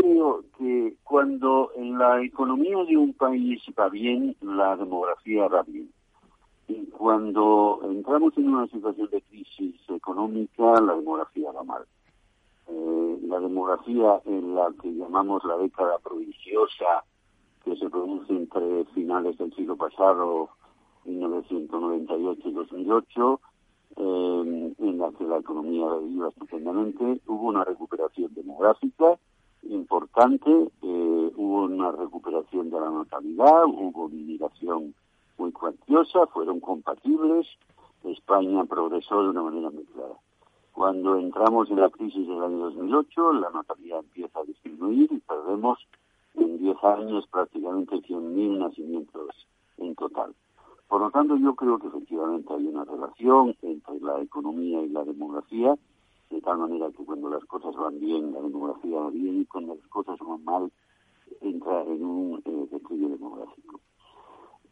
creo que cuando la economía de un país va bien, la demografía va bien. Y cuando entramos en una situación de crisis económica, la demografía va mal. Eh, la demografía en la que llamamos la década prodigiosa, que se produce entre finales del siglo pasado, 1998 y 2008, eh, en la que la economía iba estupendamente, hubo una recuperación demográfica, importante, eh, hubo una recuperación de la natalidad, hubo una migración muy cuantiosa, fueron compatibles, España progresó de una manera muy clara. Cuando entramos en la crisis del año 2008, la natalidad empieza a disminuir y perdemos en 10 años prácticamente 100.000 nacimientos en total. Por lo tanto, yo creo que efectivamente hay una relación entre la economía y la demografía de tal manera que cuando las cosas van bien, la demografía va bien, y cuando las cosas van mal, entra en un eh, demográfico.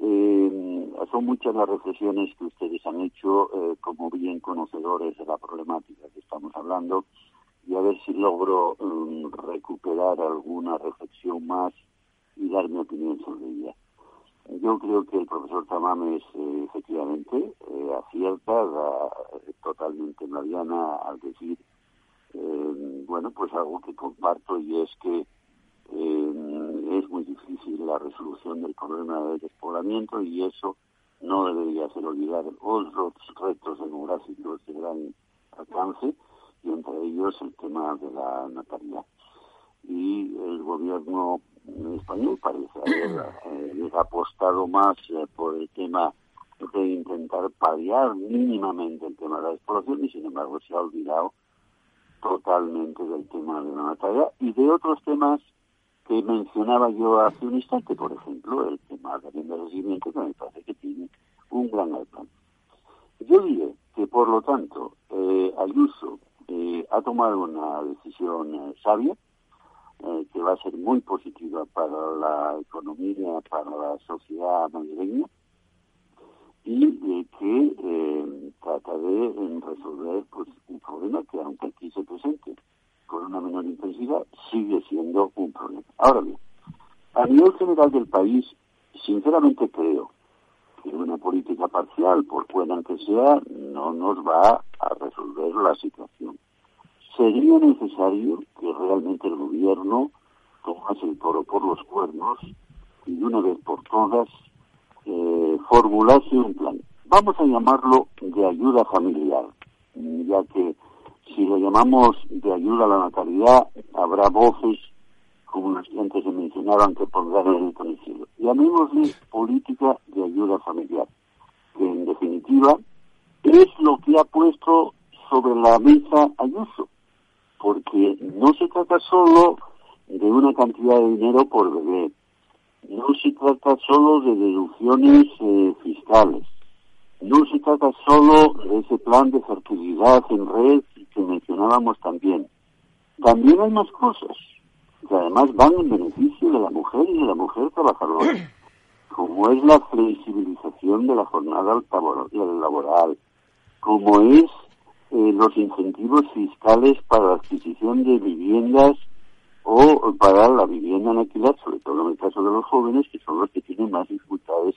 Eh, son muchas las reflexiones que ustedes han hecho eh, como bien conocedores de la problemática que estamos hablando y a ver si logro um, recuperar alguna reflexión más y dar mi opinión sobre ella. Yo creo que el profesor Tamames eh, efectivamente eh, acierta eh, totalmente diana al decir, bueno, pues algo que comparto y es que es muy difícil la resolución del problema del despoblamiento y eso no debería hacer olvidar otros retos demográficos de gran alcance y entre ellos el tema de la natalidad. Y el gobierno español parece haber eh, apostado más eh, por el tema de intentar paliar mínimamente el tema de la exploración y sin embargo se ha olvidado totalmente del tema de la natalidad y de otros temas que mencionaba yo hace un instante, por ejemplo, el tema del envejecimiento que me parece que tiene un gran alcance. Yo diré que, por lo tanto, eh, Ayuso eh, ha tomado una decisión sabia, que va a ser muy positiva para la economía, para la sociedad madrileña y eh, que eh, trata de resolver pues, un problema que aunque aquí se presente con una menor intensidad, sigue siendo un problema. Ahora bien, a nivel general del país, sinceramente creo que una política parcial, por buena que sea, no nos va a resolver la situación. Sería necesario que realmente el gobierno tomase el toro por los cuernos y de una vez por todas eh, formulase un plan. Vamos a llamarlo de ayuda familiar, ya que si lo llamamos de ayuda a la natalidad, habrá voces como las que antes se mencionaban, que pondrán el conocido. Llamémosle política de ayuda familiar, que en definitiva es lo que ha puesto sobre la mesa Ayuso, porque no se trata solo de una cantidad de dinero por bebé, no se trata solo de deducciones eh, fiscales, no se trata solo de ese plan de fertilidad en red que mencionábamos también. También hay más cosas que además van en beneficio de la mujer y de la mujer trabajadora, como es la flexibilización de la jornada laboral, como es eh, los incentivos fiscales para la adquisición de viviendas o para la vivienda en alquiler, sobre todo en el caso de los jóvenes, que son los que tienen más dificultades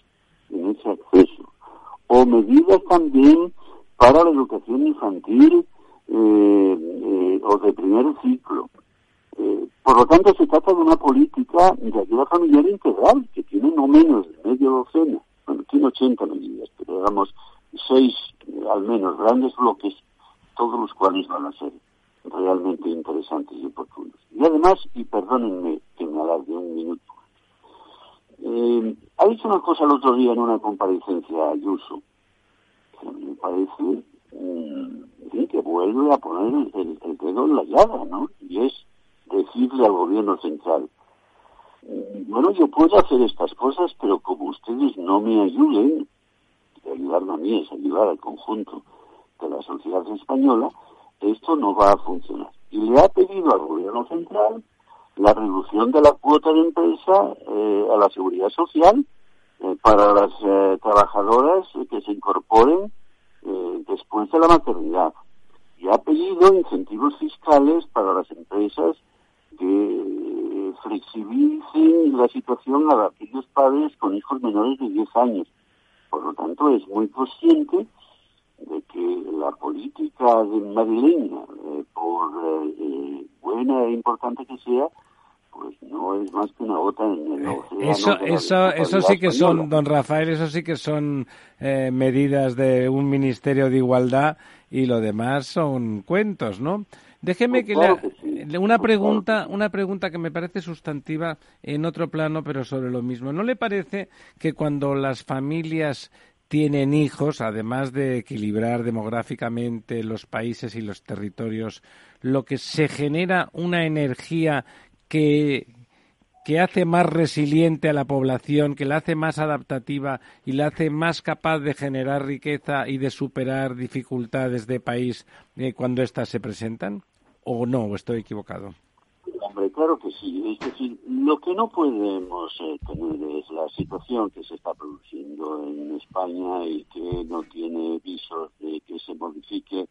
en ese acceso. O medidas también para la educación infantil eh, eh, o de primer ciclo, eh, por lo tanto, se trata de una política de ayuda familiar integral, que tiene no menos de medio docena, bueno, tiene 80 medidas, pero digamos seis, eh, al menos, grandes bloques, todos los cuales van a ser realmente interesantes y oportunos. Y además, y perdónenme que me alargue un minuto, eh, ha dicho una cosa el otro día en una comparecencia a Ayuso, que me parece mm, que vuelve a poner el, el dedo en la llaga, ¿no? Y es decirle al gobierno central, bueno, yo puedo hacer estas cosas, pero como ustedes no me ayuden, ayudarme a mí es ayudar al conjunto de la sociedad española, esto no va a funcionar. Y le ha pedido al gobierno central la reducción de la cuota de empresa eh, a la seguridad social eh, para las eh, trabajadoras que se incorporen después de la maternidad. Y ha pedido incentivos fiscales para las empresas que flexibilicen la situación a aquellos padres con hijos menores de 10 años. Por lo tanto, es muy consciente de que la política de madrileña, eh, por eh, buena e importante que sea, pues no es más que una gota en el océano. Eso, eso, eso sí que son, don Rafael, eso sí que son eh, medidas de un Ministerio de Igualdad y lo demás son cuentos, ¿no? Déjeme pues que, le, una pues pregunta, una pregunta que me parece sustantiva en otro plano, pero sobre lo mismo. ¿No le parece que cuando las familias tienen hijos, además de equilibrar demográficamente los países y los territorios, lo que se genera una energía que, que hace más resiliente a la población, que la hace más adaptativa y la hace más capaz de generar riqueza y de superar dificultades de país eh, cuando éstas se presentan? ¿O no? ¿O estoy equivocado? Claro que sí. Es decir, lo que no podemos eh, tener es la situación que se está produciendo en España y que no tiene visos de que se modifique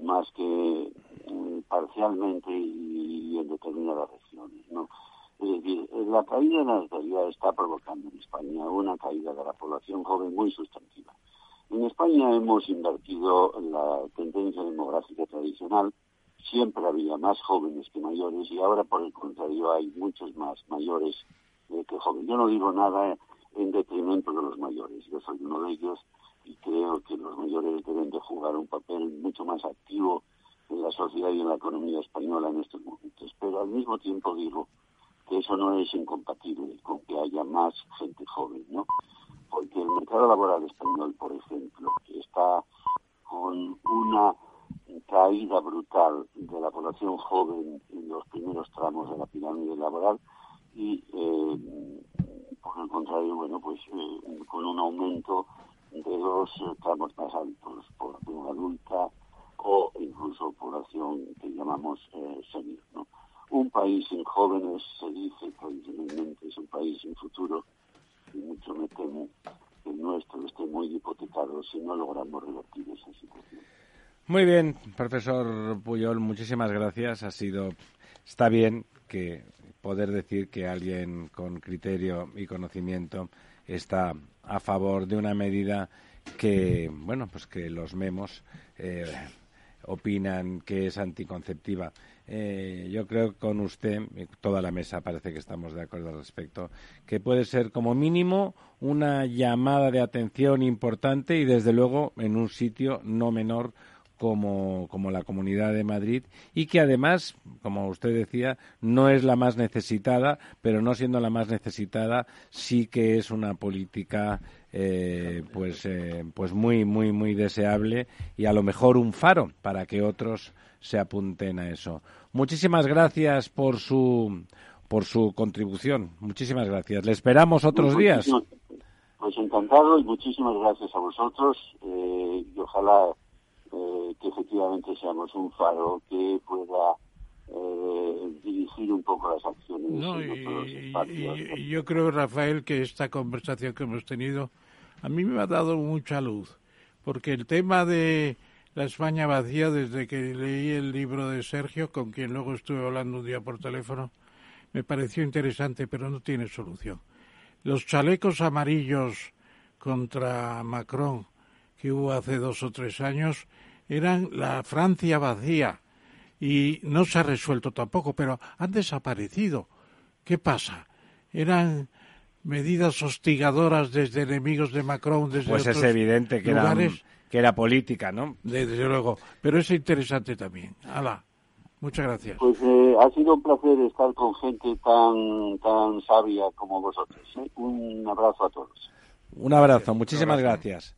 más que mm, parcialmente y, en determinadas regiones, ¿no? Es decir, la caída de la natalidad está provocando en España una caída de la población joven muy sustantiva. En España hemos invertido la tendencia demográfica tradicional, siempre había más jóvenes que mayores y ahora por el contrario hay muchos más mayores eh, que jóvenes. Yo no digo nada en detrimento de los mayores, yo soy uno de ellos y creo que los mayores deben de jugar un papel mucho más activo en la sociedad y en la economía española en estos momentos. Pero al mismo tiempo digo que eso no es incompatible con que haya más gente joven, ¿no? Porque el mercado laboral español, por ejemplo, está con una caída brutal de la población joven en los primeros tramos de la pirámide laboral y, eh, por el contrario, bueno, pues eh, con un aumento de los tramos más altos, población adulta o incluso población que llamamos eh, senior. Un país sin jóvenes, se dice tradicionalmente, es un país sin futuro, y mucho me temo que el nuestro esté muy hipotecado si no logramos revertir esa situación. Muy bien, profesor Puyol, muchísimas gracias. Ha sido, está bien que poder decir que alguien con criterio y conocimiento está a favor de una medida que, bueno, pues que los memos eh, opinan que es anticonceptiva. Eh, yo creo que con usted, toda la mesa parece que estamos de acuerdo al respecto, que puede ser como mínimo una llamada de atención importante y desde luego en un sitio no menor como, como, la Comunidad de Madrid y que además, como usted decía, no es la más necesitada, pero no siendo la más necesitada, sí que es una política eh, pues, eh, pues muy, muy, muy deseable y a lo mejor un faro para que otros se apunten a eso. Muchísimas gracias por su, por su contribución. Muchísimas gracias. Le esperamos otros días. Pues encantado y muchísimas gracias a vosotros eh, y ojalá eh, que efectivamente seamos un faro que pueda eh, dirigir un poco las acciones. No, y, yo creo, Rafael, que esta conversación que hemos tenido a mí me ha dado mucha luz, porque el tema de la España vacía, desde que leí el libro de Sergio, con quien luego estuve hablando un día por teléfono, me pareció interesante, pero no tiene solución. Los chalecos amarillos contra Macron que hubo hace dos o tres años eran la Francia vacía y no se ha resuelto tampoco, pero han desaparecido. ¿Qué pasa? Eran medidas hostigadoras desde enemigos de Macron, desde pues es evidente que era, que era política, ¿no? Desde luego, pero es interesante también. Hala, muchas gracias. Pues eh, ha sido un placer estar con gente tan tan sabia como vosotros. ¿eh? Un abrazo a todos. Un abrazo, muchísimas gracias.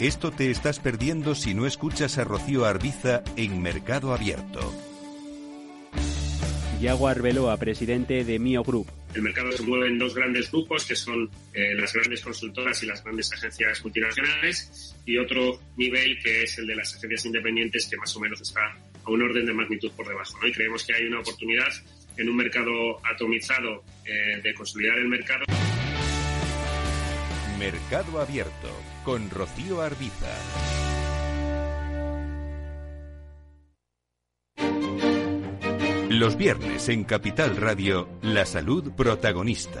Esto te estás perdiendo si no escuchas a Rocío Arbiza en Mercado Abierto. Yago Arbeloa, presidente de Mio Group. El mercado se mueve en dos grandes grupos, que son eh, las grandes consultoras y las grandes agencias multinacionales, y otro nivel que es el de las agencias independientes, que más o menos está a un orden de magnitud por debajo. Y creemos que hay una oportunidad en un mercado atomizado eh, de consolidar el mercado. Mercado Abierto con Rocío Arbiza. Los viernes en Capital Radio, La Salud Protagonista.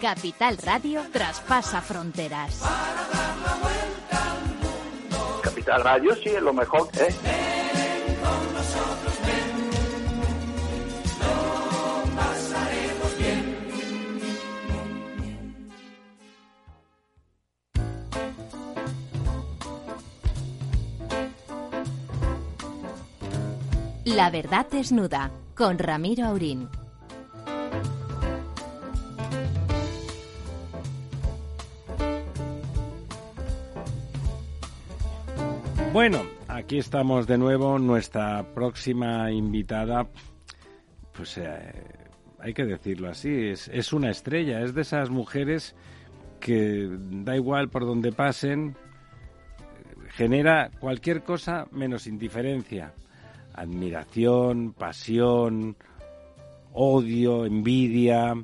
Capital Radio traspasa fronteras. Capital Radio sí es lo mejor, ¿eh? La verdad desnuda con Ramiro Aurín. Bueno, aquí estamos de nuevo. Nuestra próxima invitada, pues eh, hay que decirlo así, es, es una estrella, es de esas mujeres que da igual por donde pasen, genera cualquier cosa menos indiferencia, admiración, pasión, odio, envidia,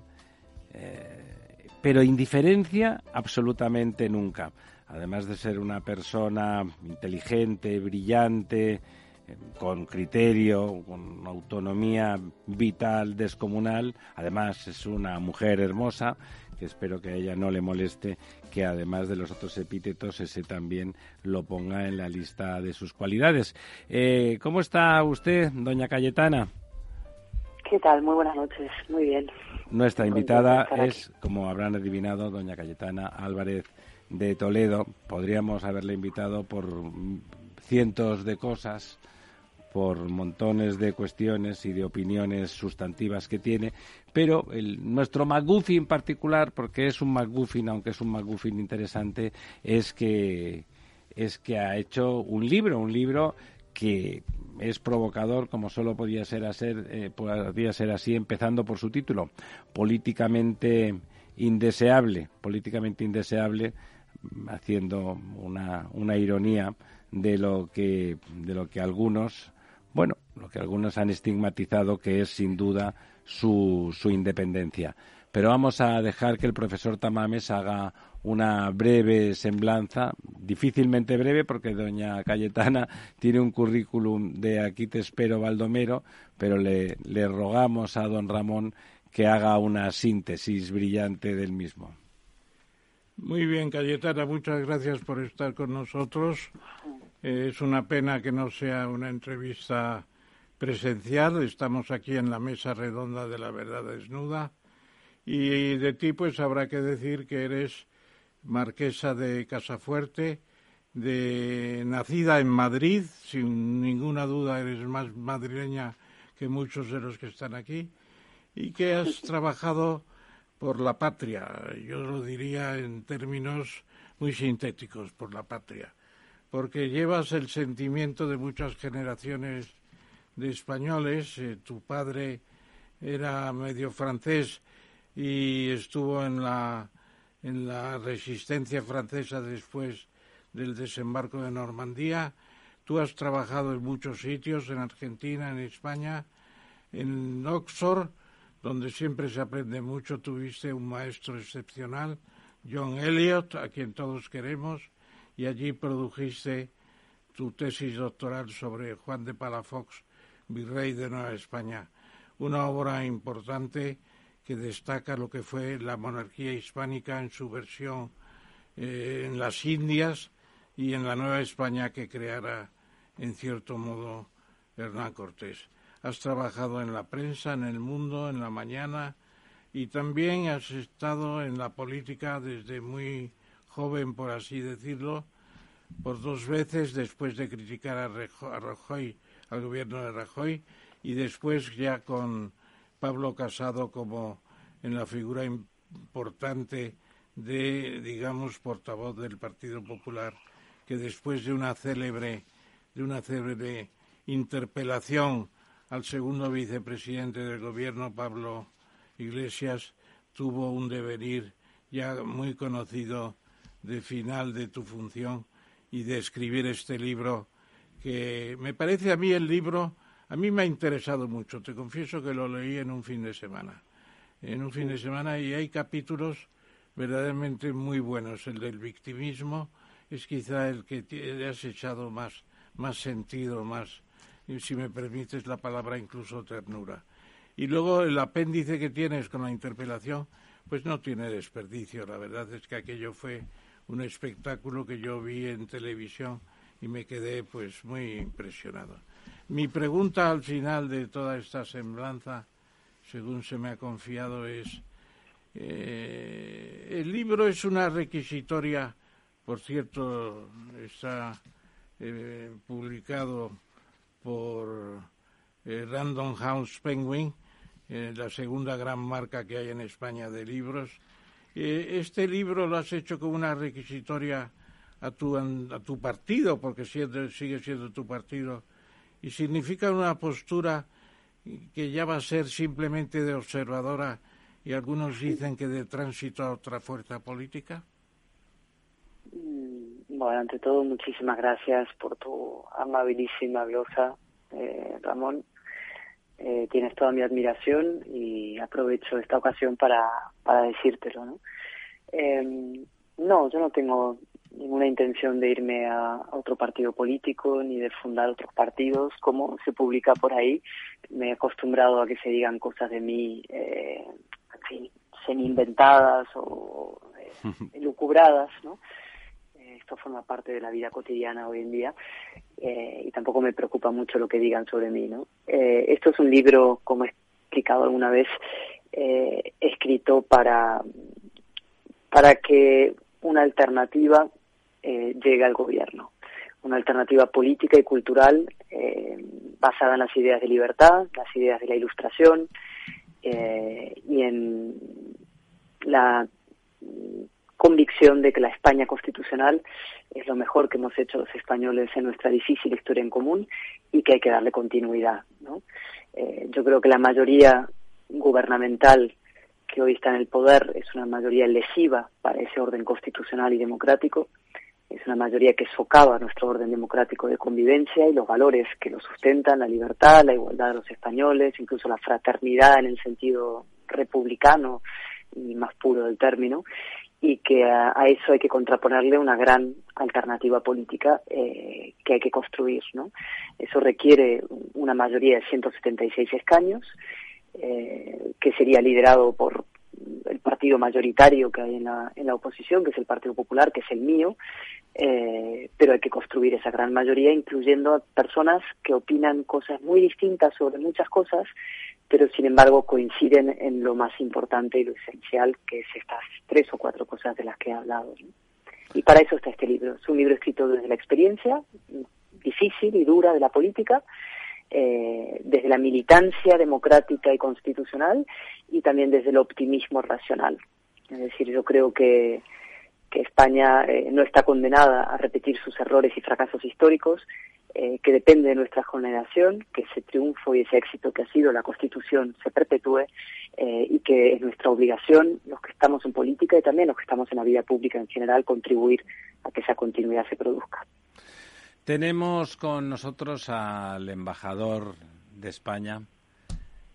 eh, pero indiferencia absolutamente nunca además de ser una persona inteligente, brillante, eh, con criterio, con autonomía vital descomunal, además es una mujer hermosa, que espero que a ella no le moleste que además de los otros epítetos ese también lo ponga en la lista de sus cualidades. Eh, ¿Cómo está usted, doña Cayetana? ¿Qué tal? Muy buenas noches. Muy bien. Nuestra invitada es, como habrán adivinado, doña Cayetana Álvarez de Toledo. Podríamos haberle invitado por cientos de cosas, por montones de cuestiones y de opiniones sustantivas que tiene, pero el, nuestro McGuffin en particular, porque es un McGuffin, aunque es un McGuffin interesante, es que es que ha hecho un libro, un libro que es provocador como solo podía ser, eh, podía ser así, empezando por su título, políticamente indeseable, políticamente indeseable, haciendo una, ironía de lo que de lo que algunos bueno lo que algunos han estigmatizado que es sin duda su, su independencia pero vamos a dejar que el profesor Tamames haga una breve semblanza, difícilmente breve porque doña Cayetana tiene un currículum de aquí te espero Baldomero, pero le, le rogamos a don Ramón que haga una síntesis brillante del mismo. Muy bien, Cayetana, muchas gracias por estar con nosotros. es una pena que no sea una entrevista presencial. Estamos aquí en la mesa redonda de la verdad desnuda. Y de ti, pues habrá que decir que eres marquesa de Casafuerte, de, nacida en Madrid, sin ninguna duda eres más madrileña que muchos de los que están aquí, y que has trabajado por la patria. Yo lo diría en términos muy sintéticos, por la patria. Porque llevas el sentimiento de muchas generaciones de españoles. Eh, tu padre era medio francés y estuvo en la, en la resistencia francesa después del desembarco de Normandía. Tú has trabajado en muchos sitios, en Argentina, en España, en Oxford donde siempre se aprende mucho. Tuviste un maestro excepcional, John Eliot, a quien todos queremos, y allí produjiste tu tesis doctoral sobre Juan de Palafox, virrey de Nueva España, una obra importante que destaca lo que fue la monarquía hispánica en su versión eh, en las Indias y en la Nueva España que creara, en cierto modo, Hernán Cortés has trabajado en la prensa, en el mundo, en la mañana y también has estado en la política desde muy joven, por así decirlo, por dos veces después de criticar a, Rajoy, al gobierno de Rajoy, y después ya con Pablo Casado como en la figura importante de, digamos, portavoz del Partido Popular, que después de una célebre, de una célebre interpelación al segundo vicepresidente del gobierno, Pablo Iglesias, tuvo un devenir ya muy conocido de final de tu función y de escribir este libro que me parece a mí el libro, a mí me ha interesado mucho, te confieso que lo leí en un fin de semana, en un fin de semana y hay capítulos verdaderamente muy buenos, el del victimismo es quizá el que le has echado más, más sentido, más, si me permites la palabra incluso ternura. Y luego el apéndice que tienes con la interpelación, pues no tiene desperdicio. La verdad es que aquello fue un espectáculo que yo vi en televisión y me quedé pues muy impresionado. Mi pregunta al final de toda esta semblanza, según se me ha confiado, es eh, el libro es una requisitoria, por cierto, está eh, publicado por eh, Random House Penguin, la segunda gran marca que hay en España de libros. este libro lo has hecho con una requisitoria a tu, a tu partido, porque sigue siendo tu partido, y significa una postura que ya va a ser simplemente de observadora y algunos dicen que de tránsito a otra fuerza política? Bueno, ante todo, muchísimas gracias por tu amabilísima glosa, eh, Ramón. Eh, tienes toda mi admiración y aprovecho esta ocasión para, para decírtelo. ¿no? Em, no, yo no tengo ninguna intención de irme a, otro partido político ni de fundar otros partidos, como se publica por ahí. Me he acostumbrado a que se digan cosas de mí eh, fin, semi-inventadas o eh, lucubradas, ¿no? Eh, esto forma parte de la vida cotidiana hoy en día eh, y tampoco me preocupa mucho lo que digan sobre mí, ¿no? Eh, esto es un libro, como he explicado alguna vez, escrito para, para que una alternativa llegue al gobierno una alternativa política y cultural basada en las ideas de libertad, las ideas de la ilustración, eh, y en la convicción de que la España constitucional es lo mejor que hemos hecho los españoles en nuestra difícil historia en común y que hay que darle continuidad. Eh, yo creo que la mayoría gubernamental que hoy está en el poder es una mayoría lesiva para ese orden constitucional y democrático es una mayoría que socava nuestro orden democrático de convivencia y los valores que lo sustentan, la libertad, la igualdad de los españoles, incluso la fraternidad en el sentido republicano y más puro del término, y que a, eso hay que contraponerle una gran alternativa política eh, que hay que construir. ¿no? Eso requiere una mayoría de 176 escaños, eh, que sería liderado por el partido mayoritario que hay en la, en la oposición, que es el Partido Popular, que es el mío, eh, pero hay que construir esa gran mayoría, incluyendo a personas que opinan cosas muy distintas sobre muchas cosas, pero sin embargo coinciden en lo más importante y lo esencial, que es estas tres o cuatro cosas de las que he hablado. Y para eso está este libro. Es un libro escrito desde la experiencia difícil y dura de la política, eh, desde la militancia democrática y constitucional y también desde el optimismo racional. Es decir, yo creo que, que España eh, no está condenada a repetir sus errores y fracasos históricos, eh, que depende de nuestra generación, que ese triunfo y ese éxito que ha sido la Constitución se perpetúe y que es nuestra obligación, los que estamos en política y también los que estamos en la vida pública en general, contribuir a que esa continuidad se produzca. Tenemos con nosotros al embajador de España,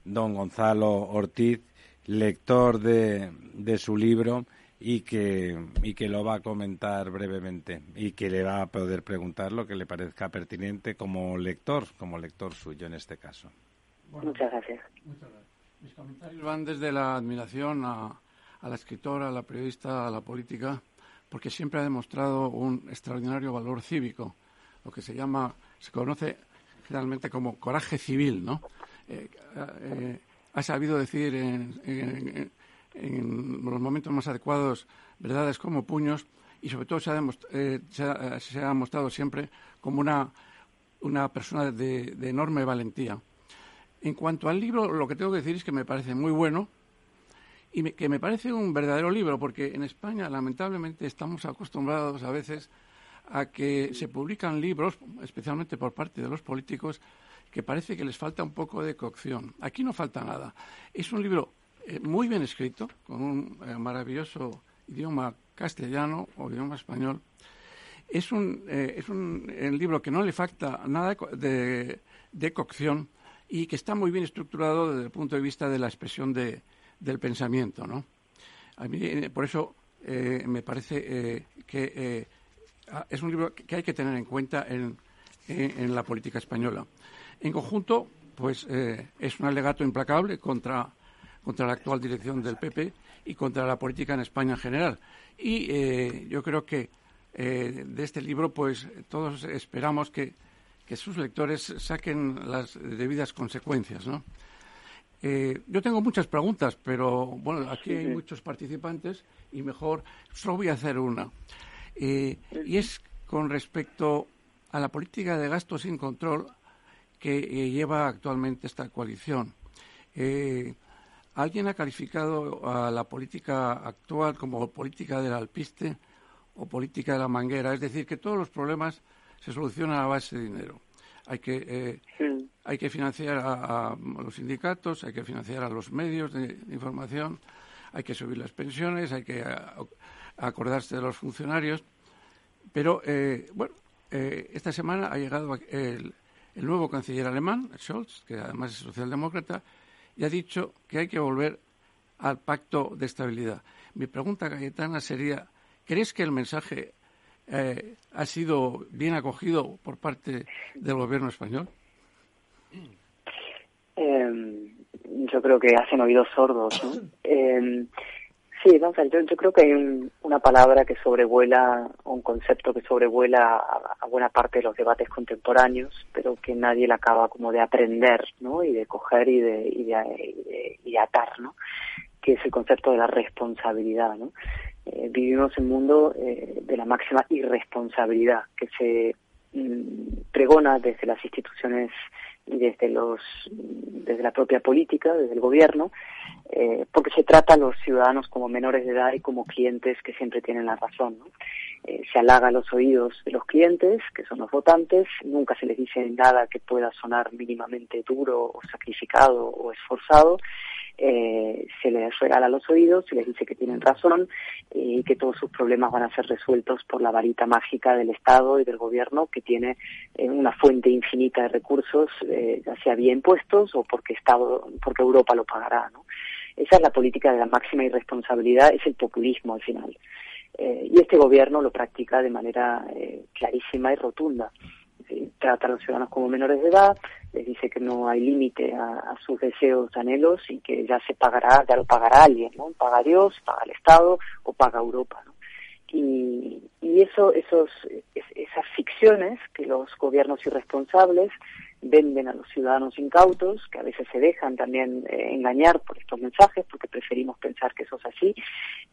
don Gonzalo Ortiz, lector de, de su libro y que, y que lo va a comentar brevemente y que le va a poder preguntar lo que le parezca pertinente como lector, como lector suyo en este caso. muchas gracias. Mis comentarios van desde la admiración a, a la escritora, a la periodista, a la política, porque siempre ha demostrado un extraordinario valor cívico lo que se llama, se conoce generalmente como coraje civil, ¿no? Eh, eh, ha sabido decir en, los momentos más adecuados verdades como puños y sobre todo se ha, eh, se ha, mostrado siempre como una, una persona de, enorme valentía. En cuanto al libro, lo que tengo que decir es que me parece muy bueno y que me parece un verdadero libro, porque en España lamentablemente estamos acostumbrados a veces a que se publican libros, especialmente por parte de los políticos, que parece que les falta un poco de cocción. Aquí no falta nada. Es un libro eh, muy bien escrito, con un eh, maravilloso idioma castellano o idioma español. Es un, eh, es un libro que no le falta nada de, de, cocción y que está muy bien estructurado desde el punto de vista de la expresión de, del pensamiento. ¿no? A mí, por eso me parece que Ah, es un libro que hay que tener en cuenta en, la política española. En conjunto, pues eh, es un alegato implacable contra, contra la actual dirección del PP y contra la política en España en general. Y eh, yo creo que eh, de este libro, pues todos esperamos que, sus lectores saquen las debidas consecuencias, ¿no? Eh, yo tengo muchas preguntas, pero bueno, aquí hay muchos participantes y mejor solo voy a hacer una. y es con respecto a la política de gasto sin control que lleva actualmente esta coalición. Alguien ha calificado a la política actual como política del alpiste o política de la manguera, es decir, que todos los problemas se solucionan a base de dinero. Hay que, eh, hay que financiar a, los sindicatos, hay que financiar a los medios de, información, hay que subir las pensiones, hay que acordarse de los funcionarios. Pero, eh, bueno, eh, esta semana ha llegado el, el nuevo canciller alemán, Scholz, que además es socialdemócrata, y ha dicho que hay que volver al pacto de estabilidad. Mi pregunta, Cayetana, sería, ¿crees que el mensaje eh, ha sido bien acogido por parte del gobierno español? Em, yo creo que hacen oídos sordos. ¿no? Em, Sí, vamos a yo, yo creo que hay una palabra que sobrevuela, un concepto que sobrevuela a, buena parte de los debates contemporáneos, pero que nadie le acaba como de aprender, ¿no? Y de coger y de, atar, ¿no? Que es el concepto de la responsabilidad, ¿no? Eh, vivimos en un mundo eh, de la máxima irresponsabilidad que se pregona desde las instituciones y desde los desde la propia política, desde el gobierno, eh, porque se trata a los ciudadanos como menores de edad y como clientes que siempre tienen la razón. Eh, se halaga los oídos de los clientes, que son los votantes, nunca se les dice nada que pueda sonar mínimamente duro o sacrificado o esforzado, eh, se les regala los oídos, se les dice que tienen razón y que todos sus problemas van a ser resueltos por la varita mágica del Estado y del Gobierno que tiene una fuente infinita de recursos, ya sea vía impuestos o porque Estado, porque Europa lo pagará, ¿no? Esa es la política de la máxima irresponsabilidad, es el populismo al final. Eh, y este gobierno lo practica de manera eh, clarísima y rotunda. trata a los ciudadanos como menores de edad, les dice que no hay límite a, sus deseos, anhelos y que ya se pagará, ya lo pagará alguien, ¿no? Paga Dios, paga el Estado o paga Europa, Y, y eso, esos, esas ficciones que los gobiernos irresponsables venden a los ciudadanos incautos, que a veces se dejan también eh, engañar por estos mensajes, porque preferimos pensar que eso es así,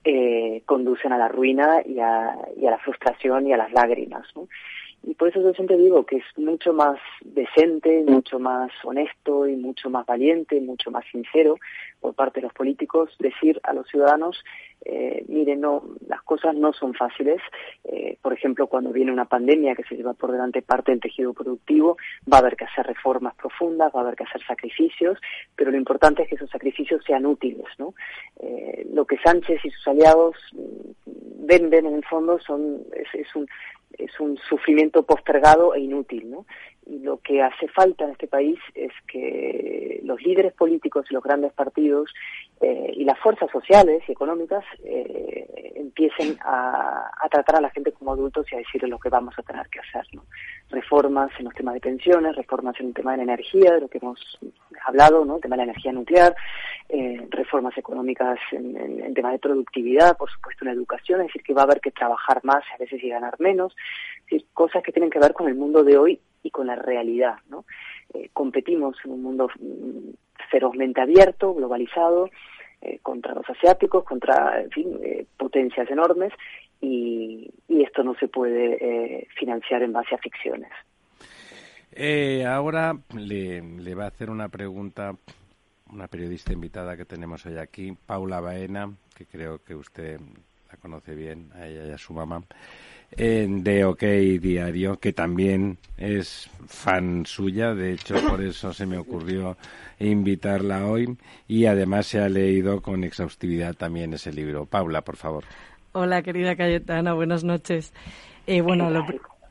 eh, conducen a la ruina y a, y a la frustración y a las lágrimas. ¿no? Y por eso yo siempre digo que es mucho más decente, mucho más honesto y mucho más valiente, mucho más sincero por parte de los políticos decir a los ciudadanos, eh, miren, no, las cosas no son fáciles. Eh, por ejemplo, cuando viene una pandemia que se lleva por delante parte del tejido productivo, va a haber que hacer reformas profundas, va a haber que hacer sacrificios, pero lo importante es que esos sacrificios sean útiles, ¿no? Eh, lo que Sánchez y sus aliados mm, venden en el fondo son es un es un sufrimiento postergado e inútil, ¿no? Y lo que hace falta en este país es que los líderes políticos y los grandes partidos eh, y las fuerzas sociales y económicas eh, empiecen a, tratar a la gente como adultos y a decirles lo que vamos a tener que hacer. ¿no? Reformas en los temas de pensiones, reformas en el tema de la energía, de lo que hemos hablado, ¿no? el tema de la energía nuclear, eh, reformas económicas en, en, tema de productividad, por supuesto en educación, es decir, que va a haber que trabajar más a veces y ganar menos, es decir, cosas que tienen que ver con el mundo de hoy y con la realidad. ¿no? competimos en un mundo mm, ferozmente abierto, globalizado, eh, contra los asiáticos, contra, en fin, eh, potencias enormes, y, esto no se puede eh, financiar en base a ficciones. ahora le, le va a hacer una pregunta una periodista invitada que tenemos hoy aquí, Paula Baena, que creo que usted la conoce bien, a ella y a su mamá de OK Diario, que también es fan suya, de hecho por eso se me ocurrió invitarla hoy y además se ha leído con exhaustividad también ese libro. Paula, por favor. Hola, querida Cayetana, buenas noches. Eh, bueno,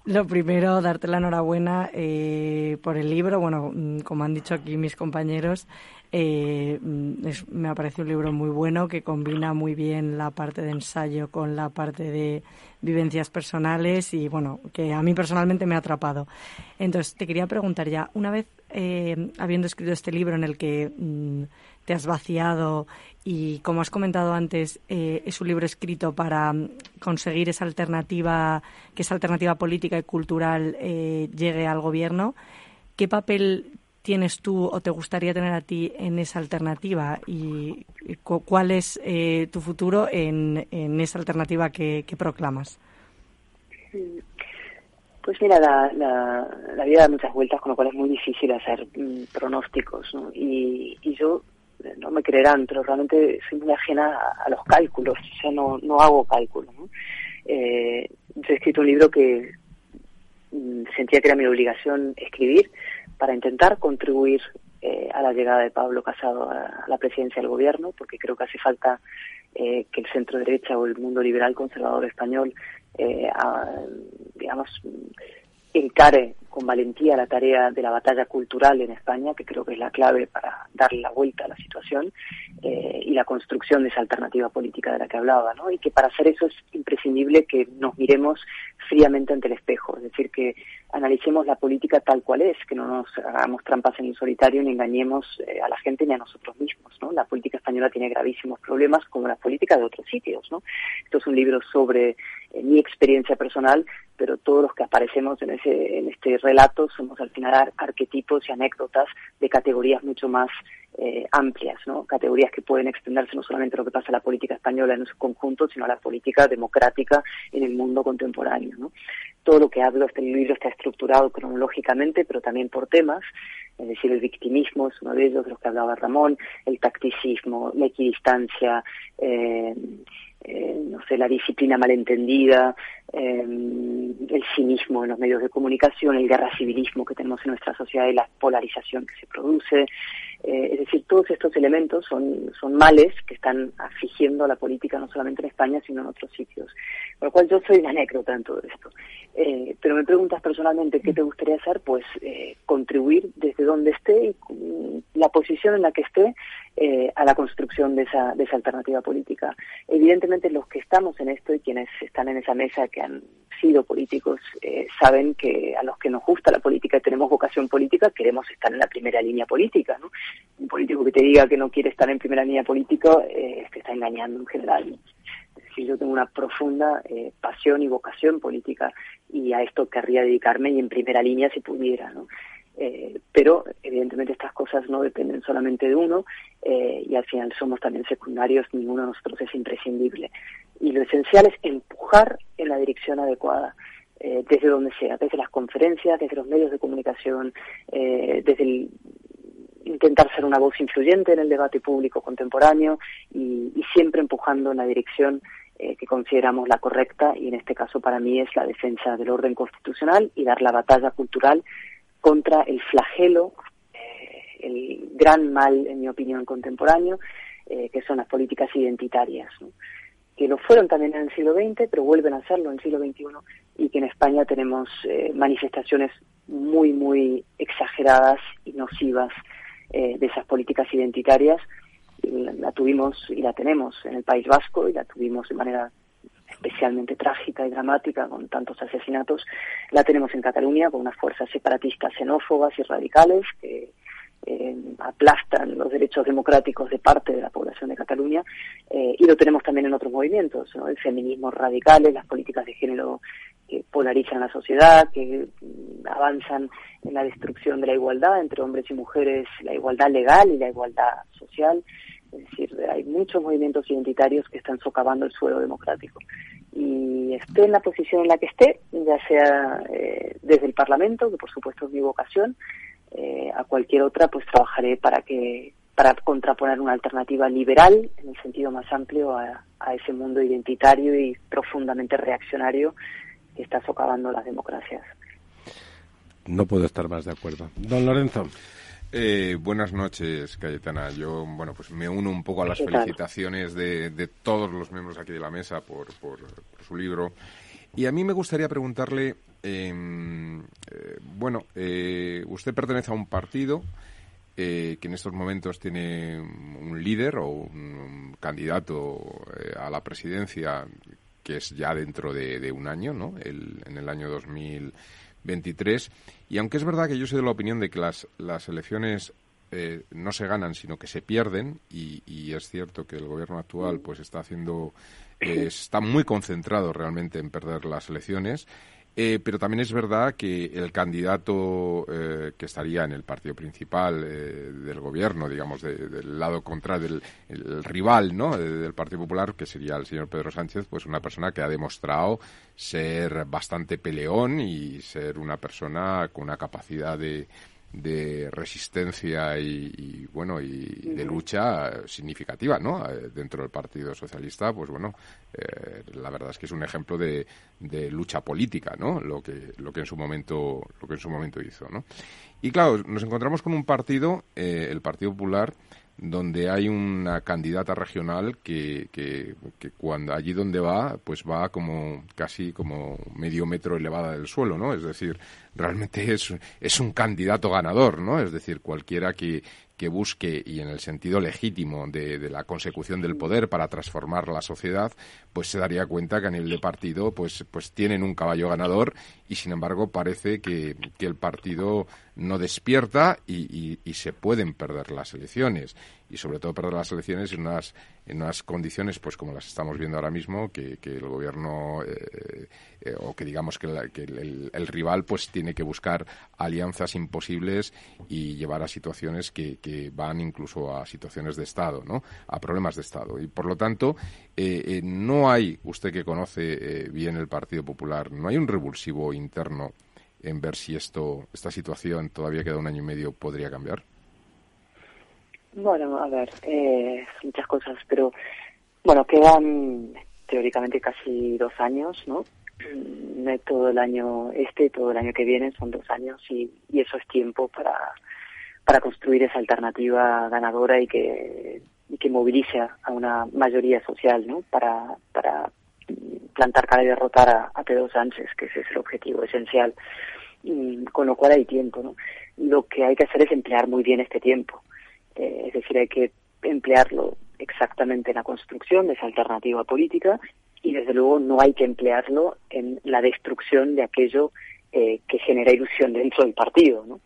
lo, primero, darte la enhorabuena eh, por el libro. Bueno, mm, como han dicho aquí mis compañeros, eh, mm, me ha parecido un libro muy bueno que combina muy bien la parte de ensayo con la parte de, vivencias personales y, bueno, que a mí personalmente me ha atrapado. Entonces, te quería preguntar ya, una vez eh, habiendo escrito este libro en el que mm, te has vaciado y, como has comentado antes, eh, es un libro escrito para mm, conseguir esa alternativa, que esa alternativa política y cultural eh, llegue al gobierno, ¿qué papel tienes tú o te gustaría tener a ti en esa alternativa y, cuál es eh, tu futuro en, esa alternativa que, proclamas? Pues mira, la, la, vida da muchas vueltas, con lo cual es muy difícil hacer mm, pronósticos. Y, yo, no me creerán, pero realmente soy muy ajena a, los cálculos, o sea, no, no hago cálculos. Eh, yo he escrito un libro que mm, sentía que era mi obligación escribir, para intentar contribuir eh, a la llegada de Pablo Casado a, la presidencia del gobierno, porque creo que hace falta eh, que el centro derecha o el mundo liberal conservador español, eh, digamos, encare con valentía la tarea de la batalla cultural en España, que creo que es la clave para darle la vuelta a la situación, eh, y la construcción de esa alternativa política de la que hablaba, ¿no? Y que para hacer eso es imprescindible que nos miremos fríamente ante el espejo, es decir, que analicemos la política tal cual es, que no nos hagamos trampas en el solitario ni engañemos eh, a la gente ni a nosotros mismos, ¿no? La política española tiene gravísimos problemas como la política de otros sitios, ¿no? Esto es un libro sobre eh, mi experiencia personal, pero todos los que aparecemos en ese en este relatos somos al final arquetipos y anécdotas de categorías mucho más eh, amplias, ¿no? categorías que pueden extenderse no solamente a lo que pasa en la política española en su conjunto, sino a la política democrática en el mundo contemporáneo. ¿no? Todo lo que hablo, este libro está estructurado cronológicamente, pero también por temas, es decir, el victimismo es uno de ellos, de los que hablaba Ramón, el tacticismo, la equidistancia, eh, eh, no sé, la disciplina malentendida, eh, el cinismo en los medios de comunicación, el guerra civilismo que tenemos en nuestra sociedad y la polarización que se produce. Eh, es decir, todos estos elementos son, son males que están afligiendo a la política no solamente en España, sino en otros sitios. Por lo cual yo soy una anécdota en todo esto. pero me preguntas personalmente qué te gustaría hacer, pues contribuir desde donde esté y la posición en la que esté eh, a la construcción de esa, de esa alternativa política. Evidentemente los que estamos en esto y quienes están en esa mesa que han sido políticos eh, saben que a los que nos gusta la política y tenemos vocación política queremos estar en la primera línea política. ¿no? Un político que te diga que no quiere estar en primera línea política eh, te está engañando en general. Si yo tengo una profunda eh, pasión y vocación política y a esto querría dedicarme y en primera línea si pudiera. ¿no? Eh, pero evidentemente estas cosas no dependen solamente de uno eh, y al final somos también secundarios, ninguno de nosotros es imprescindible. Y lo esencial es empujar en la dirección adecuada. Eh, desde donde sea, desde las conferencias, desde los medios de comunicación, desde el intentar ser una voz influyente en el debate público contemporáneo y, siempre empujando en la dirección que consideramos la correcta y en este caso para mí es la defensa del orden constitucional y dar la batalla cultural contra el flagelo, eh, el gran mal, en mi opinión, contemporáneo, eh, que son las políticas identitarias, que lo fueron también en el siglo XX, pero vuelven a serlo en el siglo XXI, y que en España tenemos eh, manifestaciones muy, muy exageradas y nocivas de esas políticas identitarias. La tuvimos y la tenemos en el País Vasco y la tuvimos de manera especialmente trágica y dramática con tantos asesinatos, la tenemos en Cataluña con unas fuerzas separatistas xenófobas y radicales que eh, aplastan los derechos democráticos de parte de la población de Cataluña eh, y lo tenemos también en otros movimientos, ¿no? el feminismo radicales, las políticas de género que polarizan la sociedad, que avanzan en la destrucción de la igualdad entre hombres y mujeres, la igualdad legal y la igualdad social. Es decir, hay muchos movimientos identitarios que están socavando el suelo democrático. Y esté en la posición en la que esté, ya sea eh, desde el Parlamento, que por supuesto es mi vocación, eh, a cualquier otra, pues trabajaré para que para contraponer una alternativa liberal, en el sentido más amplio, a, a ese mundo identitario y profundamente reaccionario que está socavando las democracias. No puedo estar más de acuerdo. Don Lorenzo. Eh, buenas noches, Cayetana. Yo, bueno, pues me uno un poco a las felicitaciones de, de, todos los miembros aquí de la mesa por, por, su libro. Y a mí me gustaría preguntarle, em, eh, bueno, eh, usted pertenece a un partido que en estos momentos tiene un líder o un candidato a la presidencia que es ya dentro de, un año, ¿no? El, en el año 2023. Y aunque es verdad que yo soy de la opinión de que las, las elecciones eh, no se ganan, sino que se pierden, y, y, es cierto que el gobierno actual pues está haciendo, eh, está muy concentrado realmente en perder las elecciones. Eh, pero también es verdad que el candidato eh, que estaría en el partido principal eh, del gobierno, digamos, del lado contrario, del rival ¿no? del Partido Popular, que sería el señor Pedro Sánchez, pues una persona que ha demostrado ser bastante peleón y ser una persona con una capacidad de, de resistencia y, bueno y de lucha significativa no eh, dentro del Partido Socialista pues bueno eh, la verdad es que es un ejemplo de, de, lucha política no lo que lo que en su momento lo que en su momento hizo no y claro nos encontramos con un partido eh, el Partido Popular donde hay una candidata regional que, que, cuando allí donde va, pues va como casi como medio metro elevada del suelo, ¿no? Es decir, realmente es, es un candidato ganador, ¿no? Es decir, cualquiera que, que busque y en el sentido legítimo de, la consecución del poder para transformar la sociedad, pues se daría cuenta que a nivel de partido pues, pues tienen un caballo ganador y sin embargo parece que, que el partido no despierta y, y, se pueden perder las elecciones. Y sobre todo perder las elecciones en unas, en unas condiciones pues como las estamos viendo ahora mismo que, que el gobierno eh, eh, o que digamos que, que el, el, rival pues tiene que buscar alianzas imposibles y llevar a situaciones que, que van incluso a situaciones de Estado, ¿no? A problemas de Estado. Y por lo tanto, eh, eh, no hay, usted que conoce bien el Partido Popular, no hay un revulsivo interno en ver si esto, esta situación todavía queda un año y medio podría cambiar. Bueno, a ver, muchas cosas, pero bueno, quedan teóricamente casi dos años, ¿no? Mm, todo el año este todo el año que viene, son dos años y, eso es tiempo para, para construir esa alternativa ganadora y que, que movilice a una mayoría social, ¿no? Para, para plantar cara y derrotar a, a Pedro Sánchez, que ese es el objetivo esencial. Y, con lo cual hay tiempo, ¿no? Lo que hay que hacer es emplear muy bien este tiempo. Eh, es decir, hay que emplearlo exactamente en la construcción de esa alternativa política y desde luego no hay que emplearlo en la destrucción de aquello eh, que genera ilusión dentro del partido.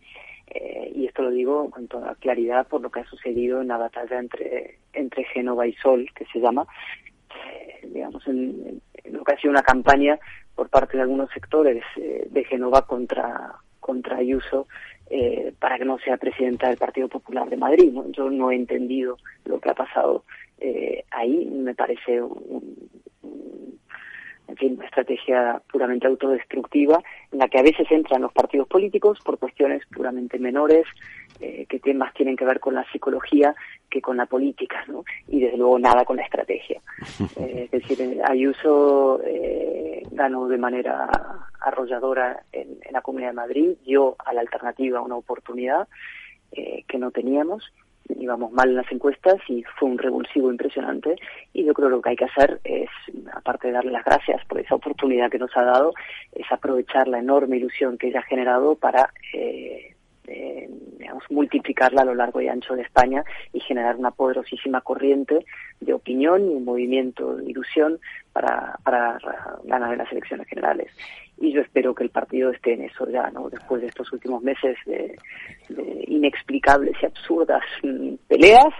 Eh, y esto lo digo con toda claridad por lo que ha sucedido en la batalla entre, entre Génova y Sol, que se llama, eh, digamos, en, lo que ha sido una campaña por parte de algunos sectores de Génova contra, contra Ayuso para que no sea presidenta del Partido Popular de Madrid. ¿no? Yo no he entendido lo que ha pasado ahí, me parece un, en fin, una estrategia puramente autodestructiva en la que a veces entran los partidos políticos por cuestiones puramente menores, eh, que más tienen que ver con la psicología que con la política, ¿no? Y desde luego nada con la estrategia. Eh, es decir, Ayuso eh, ganó de manera arrolladora en, en, la Comunidad de Madrid, dio a la alternativa una oportunidad eh, que no teníamos íbamos mal en las encuestas y fue un revulsivo impresionante. Y yo creo que lo que hay que hacer es, aparte de darle las gracias por esa oportunidad que nos ha dado, es aprovechar la enorme ilusión que ella ha generado para eh, eh, multiplicarla a lo largo y ancho de España y generar una poderosísima corriente de opinión y movimiento de ilusión para, para ganar las elecciones generales y yo espero que el partido esté en eso ya, ¿no? Después de estos últimos meses de, inexplicables y absurdas mm, peleas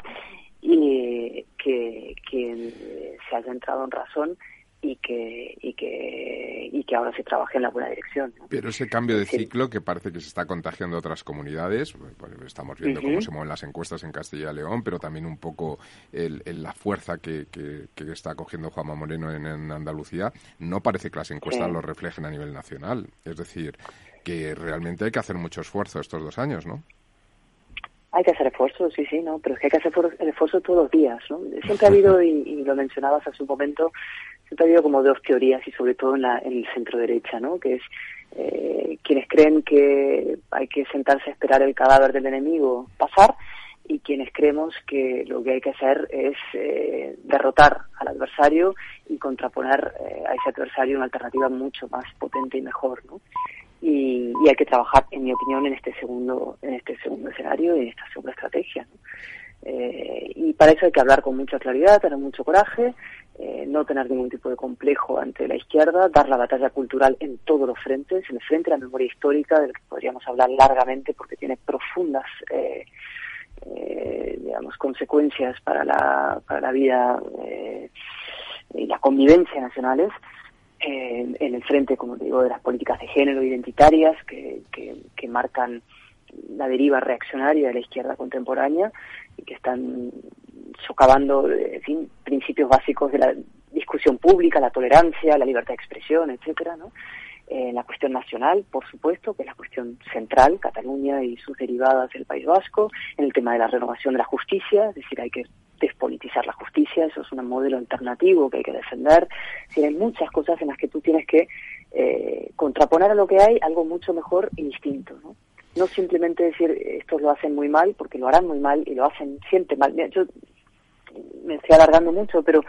y que, que se haya entrado en razón y que y que y que ahora se trabaje en la buena dirección. Pero ese cambio de ciclo que parece que se está contagiando a otras comunidades, pues, pues, estamos viendo cómo se mueven las encuestas en Castilla y León, pero también un poco el, la fuerza que, que, está cogiendo Juanma Moreno en, Andalucía, no parece que las encuestas lo reflejen a nivel nacional. Es decir, que realmente hay que hacer mucho esfuerzo estos dos años, ¿no? Hay que hacer esfuerzo, sí, sí, ¿no? Pero es que hay que hacer el esfuerzo todos los días, ¿no? Siempre ha habido, y, y lo mencionabas hace un momento, siempre ha habido como dos teorías y sobre todo en, la, en el centro derecha, ¿no? Que es eh, quienes creen que hay que sentarse a esperar el cadáver del enemigo pasar y quienes creemos que lo que hay que hacer es eh, derrotar al adversario y contraponer eh, a ese adversario una alternativa mucho más potente y mejor, ¿no? Y, y, hay que trabajar, en mi opinión, en este segundo, en este segundo escenario y en esta segunda estrategia. ¿no? Eh, y para eso hay que hablar con mucha claridad, tener mucho coraje, eh, no tener ningún tipo de complejo ante la izquierda, dar la batalla cultural en todos los frentes, en el frente de la memoria histórica, del que podríamos hablar largamente porque tiene profundas eh, digamos, consecuencias para la, para la vida y la convivencia nacionales, en el frente, como digo, de las políticas de género identitarias que, que marcan la deriva reaccionaria de la izquierda contemporánea que están socavando, en fin, principios básicos de la discusión pública, la tolerancia, la libertad de expresión, etcétera, ¿no? En la cuestión nacional, por supuesto, que es la cuestión central, Cataluña y sus derivadas del País Vasco, en el tema de la renovación de la justicia, es decir, hay que despolitizar la justicia, eso es un modelo alternativo que hay que defender. Hay muchas cosas en las que tú tienes que eh, contraponer a lo que hay algo mucho mejor y distinto, ¿no? No simplemente decir estos lo hacen muy mal, porque lo harán muy mal y lo hacen siempre mal. Yo me estoy alargando mucho, pero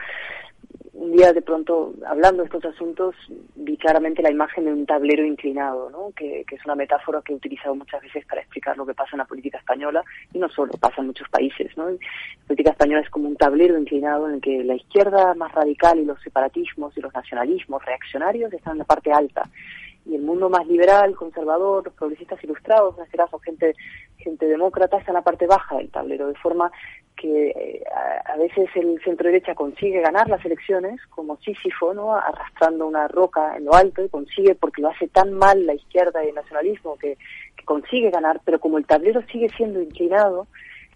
un día de pronto, hablando de estos asuntos, vi claramente la imagen de un tablero inclinado, ¿no? que, es una metáfora que he utilizado muchas veces para explicar lo que pasa en la política española, y no solo, pasa en muchos países. ¿no? La política española es como un tablero inclinado en el que la izquierda más radical y los separatismos y los nacionalismos reaccionarios están en la parte alta, y el mundo más liberal, conservador, los progresistas ilustrados, en este caso gente, gente demócrata, está en la parte baja del tablero, de forma que eh, a, veces el centro derecha consigue ganar las elecciones, como Sísifo, ¿no? arrastrando una roca en lo alto, y consigue, porque lo hace tan mal la izquierda y el nacionalismo, que, consigue ganar, pero como el tablero sigue siendo inclinado,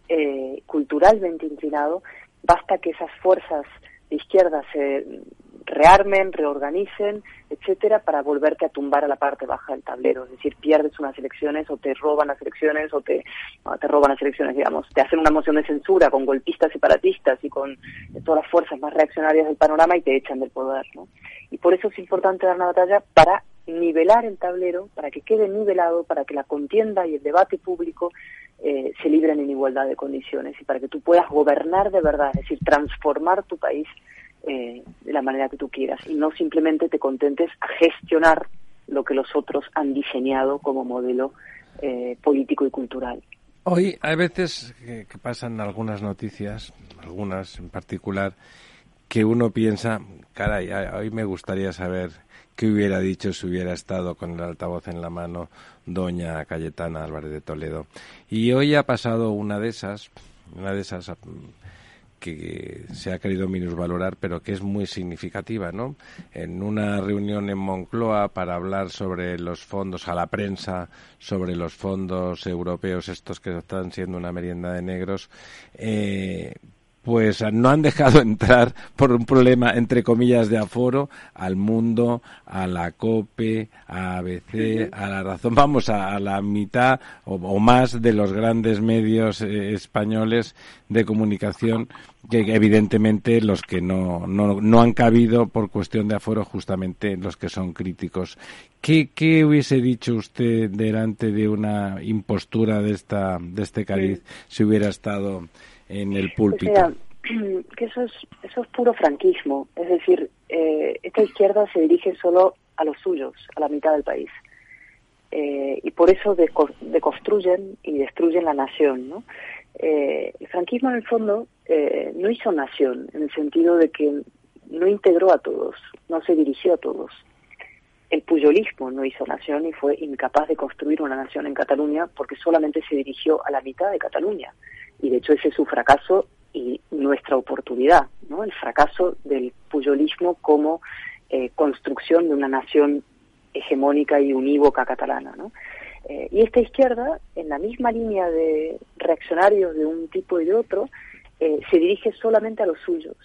eh, culturalmente inclinado, basta que esas fuerzas de izquierda se rearmen, reorganicen, etcétera, para volverte a tumbar a la parte baja del tablero. Es decir, pierdes unas elecciones o te roban las elecciones o te, te roban las elecciones, digamos. Te hacen una moción de censura con golpistas separatistas y con todas las fuerzas más reaccionarias del panorama y te echan del poder, ¿no? Y por eso es importante dar una batalla para nivelar el tablero, para que quede nivelado, para que la contienda y el debate público eh, se libren en igualdad de condiciones y para que tú puedas gobernar de verdad, es decir, transformar tu país eh, de la manera que tú quieras y no simplemente te contentes a gestionar lo que los otros han diseñado como modelo eh, político y cultural. Hoy hay veces que, pasan algunas noticias, algunas en particular, que uno piensa, caray, hoy me gustaría saber qué hubiera dicho si hubiera estado con el altavoz en la mano doña Cayetana Álvarez de Toledo. Y hoy ha pasado una de esas, una de esas que se ha querido minusvalorar, pero que es muy significativa, ¿no? En una reunión en Moncloa para hablar sobre los fondos a la prensa, sobre los fondos europeos, estos que están siendo una merienda de negros, eh, pues no han dejado entrar por un problema, entre comillas, de aforo al mundo, a la COPE, a ABC, a la razón, vamos, a, la mitad o, más de los grandes medios eh, españoles de comunicación, que evidentemente los que no, no, no han cabido por cuestión de aforo, justamente los que son críticos. ¿Qué, qué hubiese dicho usted delante de una impostura de, esta, de este cariz si hubiera estado en el púlpito. que eso es, eso es puro franquismo. Es decir, eh, esta izquierda se dirige solo a los suyos, a la mitad del país. Eh, y por eso deconstruyen y destruyen la nación. ¿no? Eh, el franquismo, en el fondo, no hizo nación, en el sentido de que no integró a todos, no se dirigió a todos. El puyolismo no hizo nación y fue incapaz de construir una nación en Cataluña porque solamente se dirigió a la mitad de Cataluña y de hecho ese es su fracaso y nuestra oportunidad, ¿no? El fracaso del puyolismo como eh, construcción de una nación hegemónica y unívoca catalana, ¿no? Eh, y esta izquierda, en la misma línea de reaccionarios de un tipo y de otro, eh, se dirige solamente a los suyos,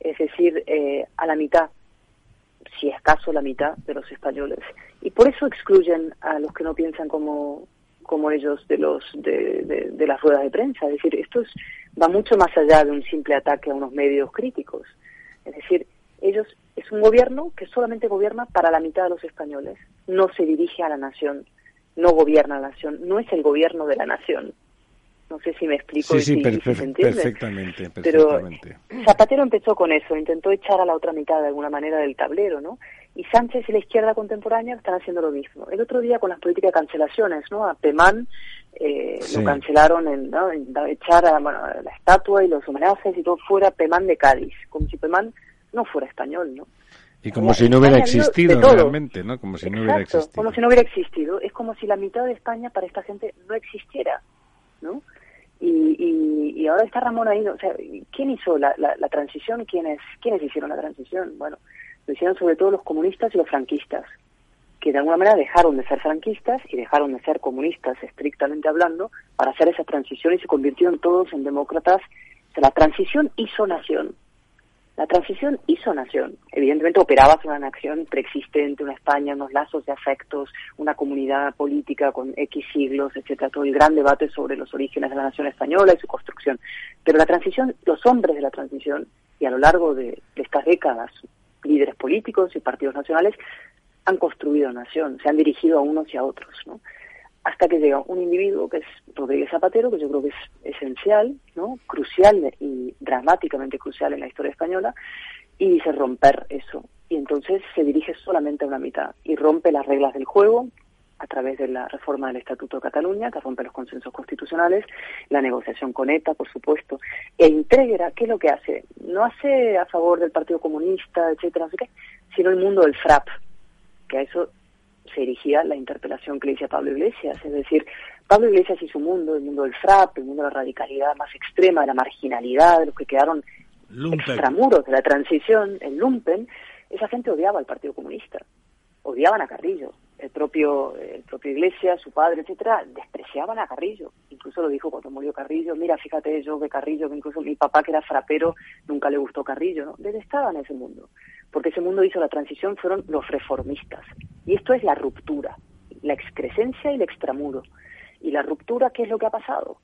es decir, a la mitad, si es caso la mitad de los españoles. Y por eso excluyen a los que no piensan como, como ellos de los de, de, las ruedas de prensa. Es decir, esto va mucho más allá de un simple ataque a unos medios críticos. Es decir, ellos es un gobierno que solamente gobierna para la mitad de los españoles. No se dirige a la nación, no gobierna la nación, no es el gobierno de la nación. No sé si me explico. Sí, sí, perfectamente, Pero Zapatero empezó con eso, intentó echar a la otra mitad de alguna manera del tablero, ¿no? Y Sánchez y la izquierda contemporánea están haciendo lo mismo. El otro día con las políticas de cancelaciones, ¿no? A Pemán eh, lo cancelaron en, ¿no? echar a, la estatua y los homenajes y todo fuera Pemán de Cádiz, como si Pemán no fuera español, ¿no? Y como si no hubiera existido realmente, ¿no? Como si no hubiera existido. Como si no hubiera existido. Es como si la mitad de España para esta gente no existiera, ¿no? Y, y, ahora está Ramón ahí, o sea, ¿quién hizo la, la, la transición? ¿Quiénes, ¿Quiénes hicieron la transición? Bueno, lo hicieron sobre todo los comunistas y los franquistas, que de alguna manera dejaron de ser franquistas y dejaron de ser comunistas estrictamente hablando para hacer esa transición y se convirtieron todos en demócratas. La transición hizo nación. La transición hizo nación. Evidentemente operabas una nación preexistente, una España, unos lazos de afectos, una comunidad política con X siglos, etcétera, todo el gran debate sobre los orígenes de la nación española y su construcción. Pero la transición, los hombres de la transición, y a lo largo de estas décadas, líderes políticos y partidos nacionales han construido nación, se han dirigido a unos y a otros. Hasta que llega un individuo que es Rodríguez Zapatero, que yo creo que es esencial, ¿no? Crucial y dramáticamente crucial en la historia española, y dice romper eso. Y entonces se dirige solamente a una mitad y rompe las reglas del juego, a través de la reforma del Estatuto de Cataluña, que rompe los consensos constitucionales, la negociación con ETA, por supuesto, e integra, ¿qué es lo que hace? No hace a favor del Partido Comunista, etcétera, no sé qué, sino el mundo del FRAP, que a eso se dirigía la interpelación que le hice a Pablo Iglesias, es decir, Pablo Iglesias y su mundo, el mundo del FRAP, el mundo de la radicalidad más extrema, de la marginalidad, de los que quedaron extramuros de la transición, el lumpen, esa gente odiaba al Partido Comunista, odiaban a Carrillo, el propio, el propio Iglesias, su padre, etcétera, despreciaban a Carrillo. Incluso lo dijo cuando murió Carrillo, mira, fíjate yo que Carrillo, que incluso mi papá que era frapero, nunca le gustó Carrillo, ¿no? Detestaban ese mundo. Porque ese mundo hizo la transición, fueron los reformistas. Y esto es la ruptura, la excrescencia y el extramuro. Y la ruptura, ¿qué es lo que ha pasado?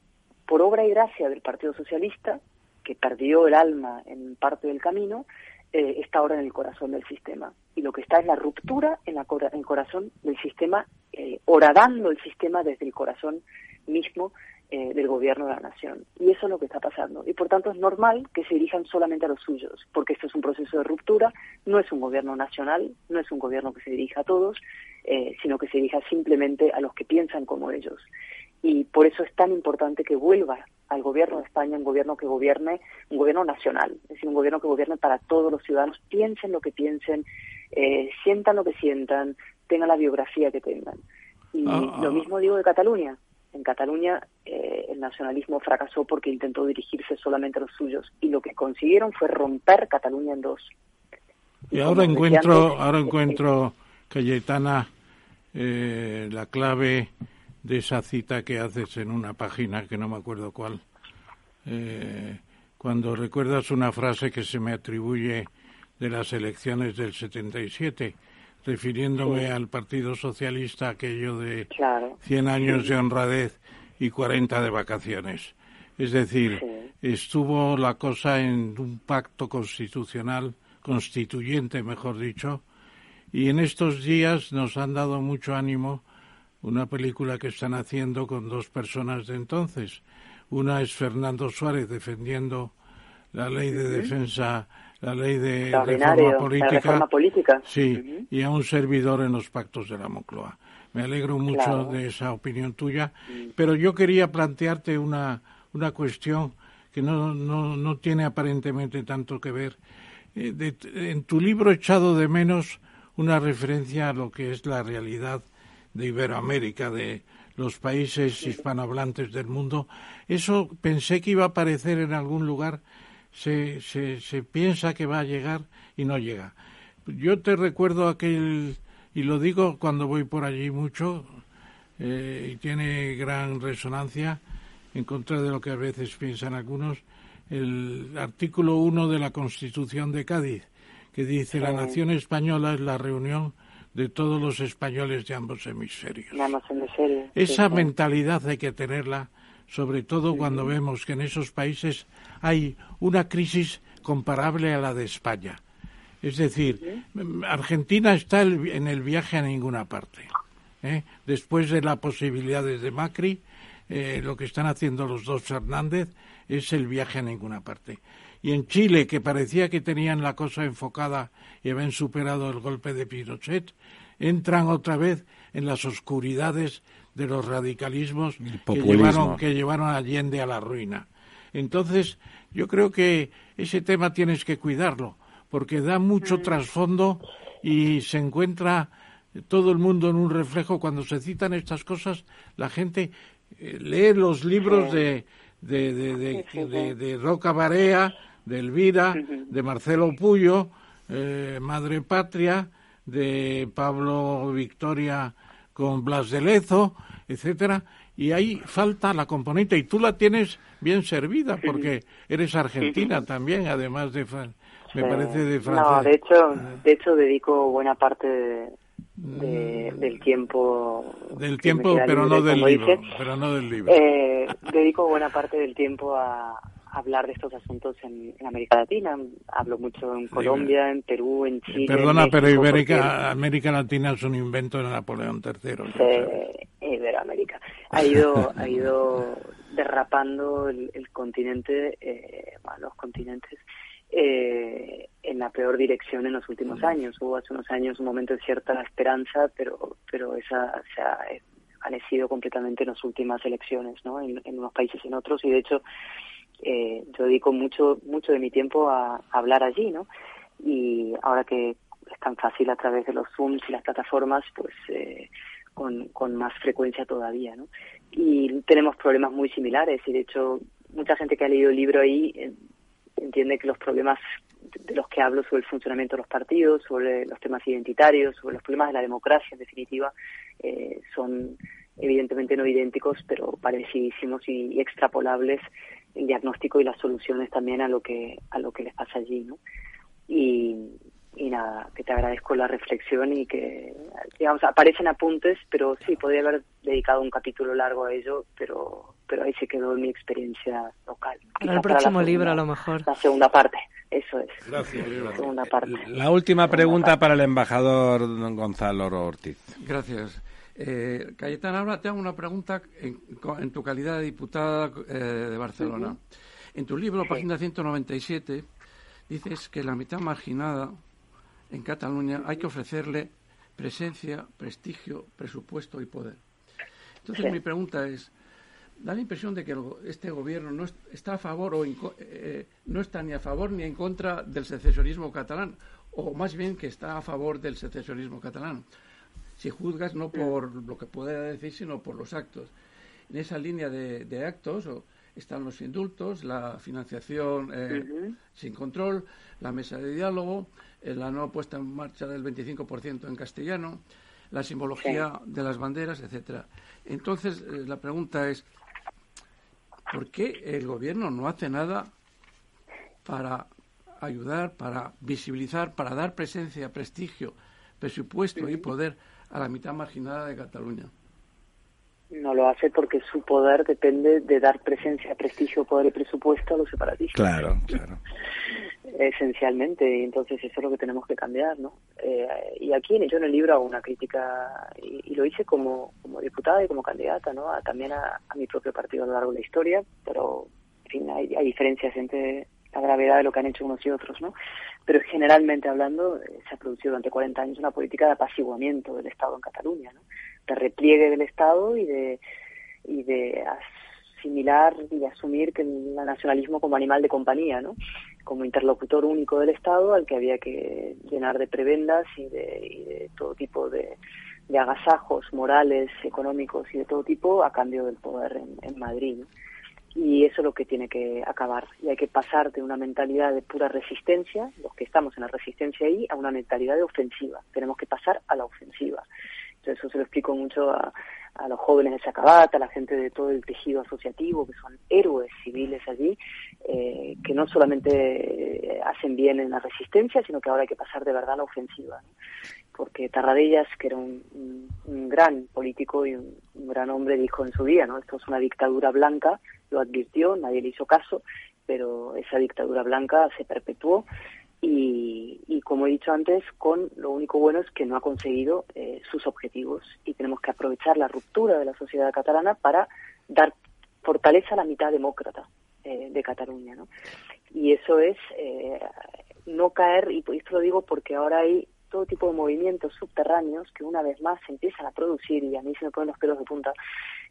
Por obra y gracia del Partido Socialista, que perdió el alma en parte del camino, eh, está ahora en el corazón del sistema. Y lo que está es la ruptura en, la el corazón del sistema, eh, horadando el sistema desde el corazón mismo eh, del gobierno de la nación. Y eso es lo que está pasando. Y por tanto es normal que se dirijan solamente a los suyos, porque esto es un proceso de ruptura, no es un gobierno nacional, no es un gobierno que se dirija a todos, eh, sino que se dirija simplemente a los que piensan como ellos. Y por eso es tan importante que vuelva al gobierno de España, un gobierno que gobierne, un gobierno nacional, es decir, un gobierno que gobierne para todos los ciudadanos, piensen lo que piensen, eh, sientan lo que sientan, tengan la biografía que tengan. Y ah, lo ah. mismo digo de Cataluña. En Cataluña eh, el nacionalismo fracasó porque intentó dirigirse solamente a los suyos y lo que consiguieron fue romper Cataluña en dos. Y, ahora encuentro, ahora encuentro, Cayetana, eh, la clave de esa cita que haces en una página que no me acuerdo cuál, eh, cuando recuerdas una frase que se me atribuye de las elecciones del 77, refiriéndome al Partido Socialista, aquello de claro. 100 años de honradez y 40 de vacaciones. Es decir, estuvo la cosa en un pacto constitucional, constituyente, mejor dicho, y en estos días nos han dado mucho ánimo una película que están haciendo con dos personas de entonces. Una es Fernando Suárez defendiendo la ley de defensa, la ley de reforma política. Sí, y a un servidor en los pactos de la Moncloa. Me alegro mucho de esa opinión tuya, mm. pero yo quería plantearte una, una cuestión que no, no, no tiene aparentemente tanto que ver. Eh, en tu libro echado de menos una referencia a lo que es la realidad de Iberoamérica, de los países hispanohablantes del mundo. Eso pensé que iba a aparecer en algún lugar. Se, se, se piensa que va a llegar y no llega. Yo te recuerdo aquel, y lo digo cuando voy por allí mucho, eh, y tiene gran resonancia, en contra de lo que a veces piensan algunos, el artículo 1 de la Constitución de Cádiz, que dice la nación española es la reunión de todos los españoles de ambos hemisferios. Esa mentalidad hay que tenerla, sobre todo cuando vemos que en esos países hay una crisis comparable a la de España. Es decir, Argentina está en el viaje a ninguna parte. ¿eh? Después de la posibilidad de Macri, eh, lo que están haciendo los dos Fernández es el viaje a ninguna parte. y en Chile, que parecía que tenían la cosa enfocada y habían superado el golpe de Pinochet, entran otra vez en las oscuridades de los radicalismos que llevaron, que llevaron a Allende a la ruina. Entonces, yo creo que ese tema tienes que cuidarlo, porque da mucho mm. trasfondo y se encuentra todo el mundo en un reflejo. Cuando se citan estas cosas, la gente eh, lee los libros de, de, de, de, Roca Barea, de Elvira, de Marcelo Puyo, eh, Madre Patria, de Pablo Victoria con Blas de Lezo, etcétera, y ahí falta la componente y tú la tienes bien servida porque eres argentina también, además de me parece de francés. No, de hecho, de hecho dedico buena parte de, mm. del tiempo del tiempo, pero no del libro, pero no del libro. Eh, dedico buena parte del tiempo a, hablar de estos asuntos en, América Latina. Hablo mucho en Colombia, en Perú, en Chile. Perdona, pero Ibérica, América Latina es un invento de Napoleón III. Eh, Iberoamérica. Ha ido, ha ido derrapando el, continente, eh, los continentes, eh, en la peor dirección en los últimos años. Hubo hace unos años un momento de cierta esperanza, pero, pero esa se ha desvanecido completamente en las últimas elecciones, ¿no? En, en unos países y en otros, y de hecho eh, yo dedico mucho, mucho de mi tiempo a, hablar allí, ¿no? Y ahora que es tan fácil a través de los Zooms y las plataformas, pues eh, con, con más frecuencia todavía, ¿no? Y tenemos problemas muy similares y de hecho mucha gente que ha leído el libro ahí eh, entiende que los problemas de los que hablo sobre el funcionamiento de los partidos, sobre los temas identitarios, sobre los problemas de la democracia, en definitiva, eh, son evidentemente no idénticos, pero parecidísimos y, y extrapolables el diagnóstico y las soluciones también a lo que a lo que les pasa allí no y, y nada que te agradezco la reflexión y que digamos aparecen apuntes pero sí podría haber dedicado un capítulo largo a ello pero pero ahí se quedó mi experiencia local. Para el próximo libro a lo mejor. la segunda parte eso es. Gracias la segunda parte. La última pregunta para el embajador don Gonzalo Ortiz. Gracias eh, Cayetana, ahora te hago una pregunta en, tu calidad de diputada eh, de Barcelona. En tu libro, página 197, dices que la mitad marginada en Cataluña hay que ofrecerle presencia, prestigio, presupuesto y poder. Entonces mi pregunta es, da la impresión de que este gobierno no está a favor o eh, no está ni a favor ni en contra del secesionismo catalán, o más bien que está a favor del secesionismo catalán si juzgas no por lo que pueda decir, sino por los actos. En esa línea de, actos están los indultos, la financiación eh, sin control, la mesa de diálogo, eh, la nueva puesta en marcha del 25% en castellano, la simbología de las banderas, etcétera. Entonces, eh, la pregunta es, ¿por qué el gobierno no hace nada para ayudar, para visibilizar, para dar presencia, prestigio, presupuesto y poder a la mitad marginada de Cataluña. No lo hace porque su poder depende de dar presencia, prestigio, poder y presupuesto a los separatistas. Claro, claro. Esencialmente, y entonces eso es lo que tenemos que cambiar, ¿no? Eh, y aquí yo en el libro hago una crítica, y, lo hice como, como diputada y como candidata, ¿no? también a, mi propio partido a lo largo de la historia, pero, en fin, hay, hay diferencias entre la gravedad de lo que han hecho unos y otros, ¿no? Pero generalmente hablando, eh, se ha producido durante 40 años una política de apaciguamiento del Estado en Cataluña, ¿no? De repliegue del Estado y de, y de asimilar y de asumir que el nacionalismo como animal de compañía, ¿no? Como interlocutor único del Estado al que había que llenar de prebendas y de, y de todo tipo de, agasajos morales, económicos y de todo tipo a cambio del poder en, en Madrid. ¿no? Y eso es lo que tiene que acabar. Y hay que pasar de una mentalidad de pura resistencia, los que estamos en la resistencia ahí, a una mentalidad de ofensiva. Tenemos que pasar a la ofensiva. Entonces eso se lo explico mucho a, a los jóvenes de Sacabata, a la gente de todo el tejido asociativo, que son héroes civiles allí, eh, que no solamente eh, hacen bien en la resistencia, sino que ahora hay que pasar de verdad a la ofensiva. Porque Tarradellas, que era un, un, gran político y un, un, gran hombre, dijo en su día, ¿no? Esto es una dictadura blanca, lo advirtió, nadie le hizo caso, pero esa dictadura blanca se perpetuó y, y, como he dicho antes, con lo único bueno es que no ha conseguido eh, sus objetivos y tenemos que aprovechar la ruptura de la sociedad catalana para dar fortaleza a la mitad demócrata eh, de Cataluña. ¿no? Y eso es no caer, y esto lo digo porque ahora hay todo tipo de movimientos subterráneos que una vez más se empiezan a producir, y a mí se me ponen los pelos de punta,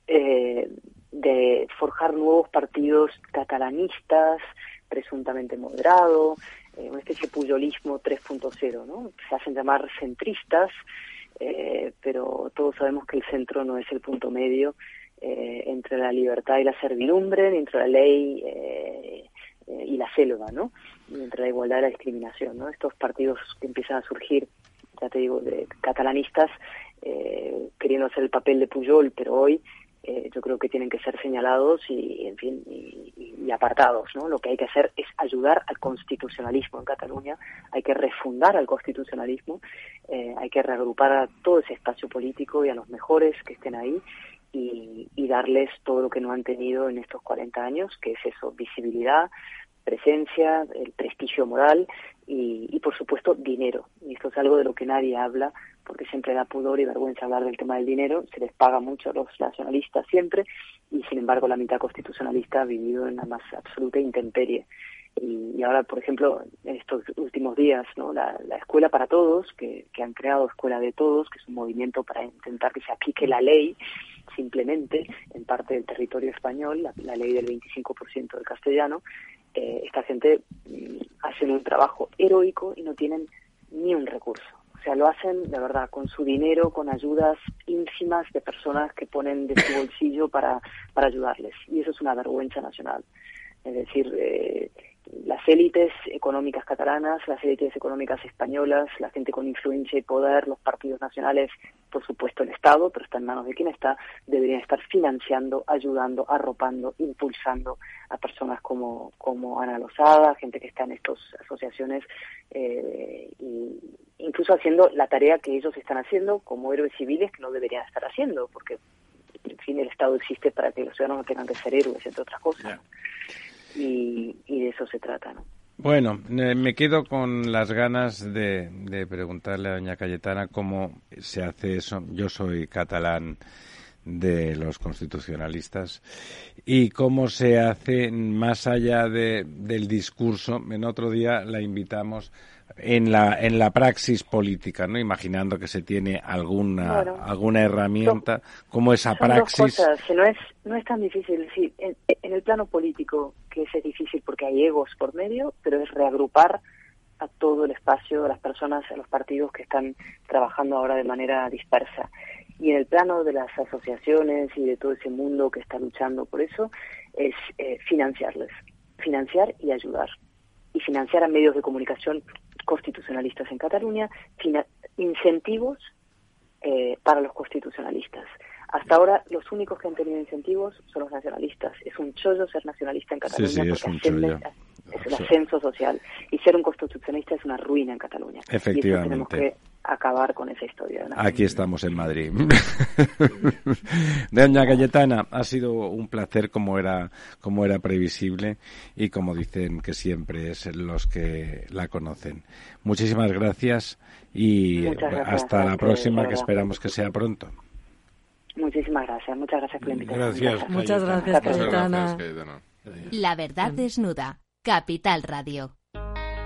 eh, de forjar nuevos partidos catalanistas, presuntamente moderados, eh, una especie de puyolismo 3.0, ¿no? Se hacen llamar centristas, eh, pero todos sabemos que el centro no es el punto medio eh, entre la libertad y la servidumbre, entre la ley eh, y la selva, ¿no? entre la igualdad y la discriminación, ¿no? Estos partidos que empiezan a surgir, ya te digo, de catalanistas, eh, queriendo hacer el papel de Puyol, pero hoy eh, yo creo que tienen que ser señalados y, en fin, y, apartados, ¿no? Lo que hay que hacer es ayudar al constitucionalismo en Cataluña, hay que refundar al constitucionalismo, eh, hay que reagrupar a todo ese espacio político y a los mejores que estén ahí y, y, darles todo lo que no han tenido en estos 40 años, que es eso, visibilidad, presencia, el prestigio moral y, por supuesto dinero. Y esto es algo de lo que nadie habla porque siempre da pudor y vergüenza hablar del tema del dinero. Se les paga mucho a los nacionalistas siempre y sin embargo la mitad constitucionalista ha vivido en la más absoluta intemperie. Y, ahora, por ejemplo, en estos últimos días, ¿no? la, Escuela para Todos, que, han creado Escuela de Todos, que es un movimiento para intentar que se aplique la ley simplemente en parte del territorio español, la, ley del 25% del castellano, eh, esta gente mm, hacen un trabajo heroico y no tienen ni un recurso. O sea, lo hacen de verdad con su dinero, con ayudas ínfimas de personas que ponen de su bolsillo para, para ayudarles. Y eso es una vergüenza nacional. Es decir, eh, las élites económicas catalanas, las élites económicas españolas, la gente con influencia y poder, los partidos nacionales, por supuesto el Estado, pero está en manos de quien está, deberían estar financiando, ayudando, arropando, impulsando a personas como, como Ana Lozada, gente que está en estas asociaciones, eh, y incluso haciendo la tarea que ellos están haciendo como héroes civiles que no deberían estar haciendo, porque en fin el Estado existe para que los ciudadanos no tengan que ser héroes, entre otras cosas y, de eso se trata, ¿no? Bueno, me quedo con las ganas de, de, preguntarle a doña Cayetana cómo se hace eso. Yo soy catalán de los constitucionalistas y cómo se hace más allá de, del discurso. En otro día la invitamos en la en la praxis política, ¿no? Imaginando que se tiene alguna alguna herramienta como esa praxis. Dos cosas, no es no es tan difícil, sí, en, el plano político que es difícil porque hay egos por medio, pero es reagrupar a todo el espacio, a las personas, a los partidos que están trabajando ahora de manera dispersa. Y en el plano de las asociaciones y de todo ese mundo que está luchando por eso, es eh, financiarles, financiar y ayudar. Y financiar a medios de comunicación constitucionalistas en Cataluña, incentivos eh, para los constitucionalistas. Hasta ahora los únicos que han tenido incentivos son los nacionalistas. Es un chollo ser nacionalista en Cataluña sí, sí, es, un chollo. es el ascenso social. Y ser un constitucionalista es una ruina en Cataluña. Efectivamente. Y tenemos que acabar con esa historia. Aquí estamos en Madrid. Doña Cayetana, ha sido un placer como era, como era previsible y como dicen que siempre es los que la conocen. Muchísimas gracias y hasta la próxima que esperamos que sea pronto. Muchísimas gracias, muchas gracias por la invitación. Gracias, Muchas gracias, Cayetana. La verdad desnuda, Capital Radio.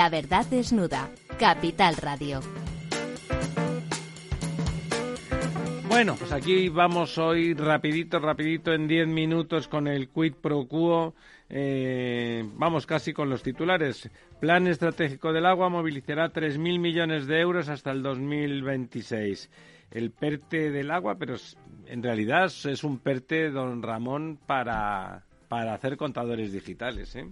La verdad desnuda. Capital Radio. Bueno, pues aquí vamos hoy rapidito, rapidito, en 10 minutos con el quid pro quo. Eh, vamos casi con los titulares. Plan estratégico del agua movilizará 3.000 millones de euros hasta el 2026. El PERTE del agua, pero en realidad es un PERTE, don Ramón, para, para hacer contadores digitales. ¿eh?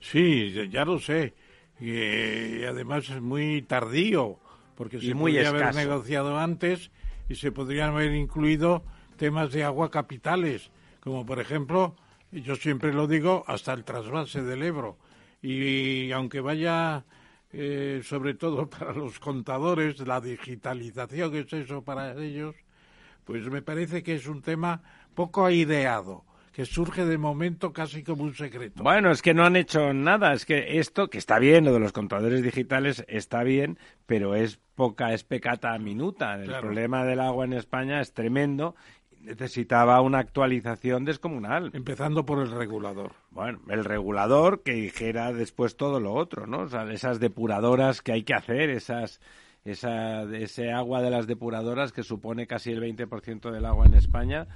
Sí, ya lo sé. Y además es muy tardío, porque se muy podría escaso. haber negociado antes y se podrían haber incluido temas de agua capitales, como por ejemplo, yo siempre lo digo, hasta el trasvase del Ebro. Y, aunque vaya, eh, sobre todo para los contadores, la digitalización, que es eso para ellos, pues me parece que es un tema poco ideado que surge de momento casi como un secreto. Bueno, es que no han hecho nada. Es que esto, que está bien, lo de los contadores digitales está bien, pero es poca, es pecata minuta. El Claro. problema del agua en España es tremendo. Necesitaba una actualización descomunal. Empezando por el regulador. Bueno, el regulador que dijera después todo lo otro, ¿no? O sea, esas depuradoras que hay que hacer, esas esa, ese agua de las depuradoras que supone casi el 20% del agua en España,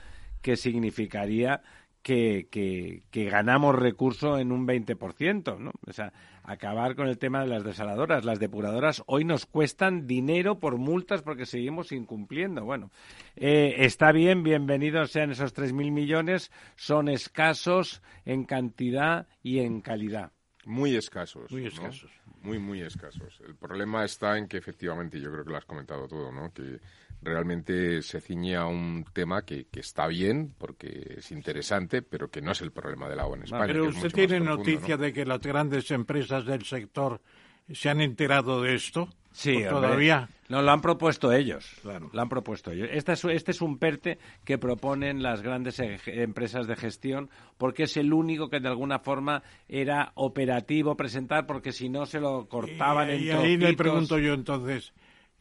que significaría que, que, que ganamos recurso en un 20%, ¿no? O sea, acabar con el tema de las desaladoras. Las depuradoras hoy nos cuestan dinero por multas porque seguimos incumpliendo. Bueno, eh, está bien, bienvenidos sean esos 3.000 millones, son escasos en cantidad y en calidad. Muy escasos. Muy ¿no? escasos. Muy, muy escasos. El problema está en que efectivamente, yo creo que lo has comentado todo, ¿no? Que realmente se ciñe a un tema que, que está bien, porque es interesante, pero que no es el problema del agua en España. Pero es usted tiene profundo, noticia ¿no? de que las grandes empresas del sector se han enterado de esto. Sí, ¿O hombre. todavía. No, lo han propuesto ellos. Claro. Lo han propuesto ellos. Este es, este es un PERTE que proponen las grandes e- empresas de gestión porque es el único que de alguna forma era operativo presentar porque si no se lo cortaban en y ahí le pregunto yo entonces,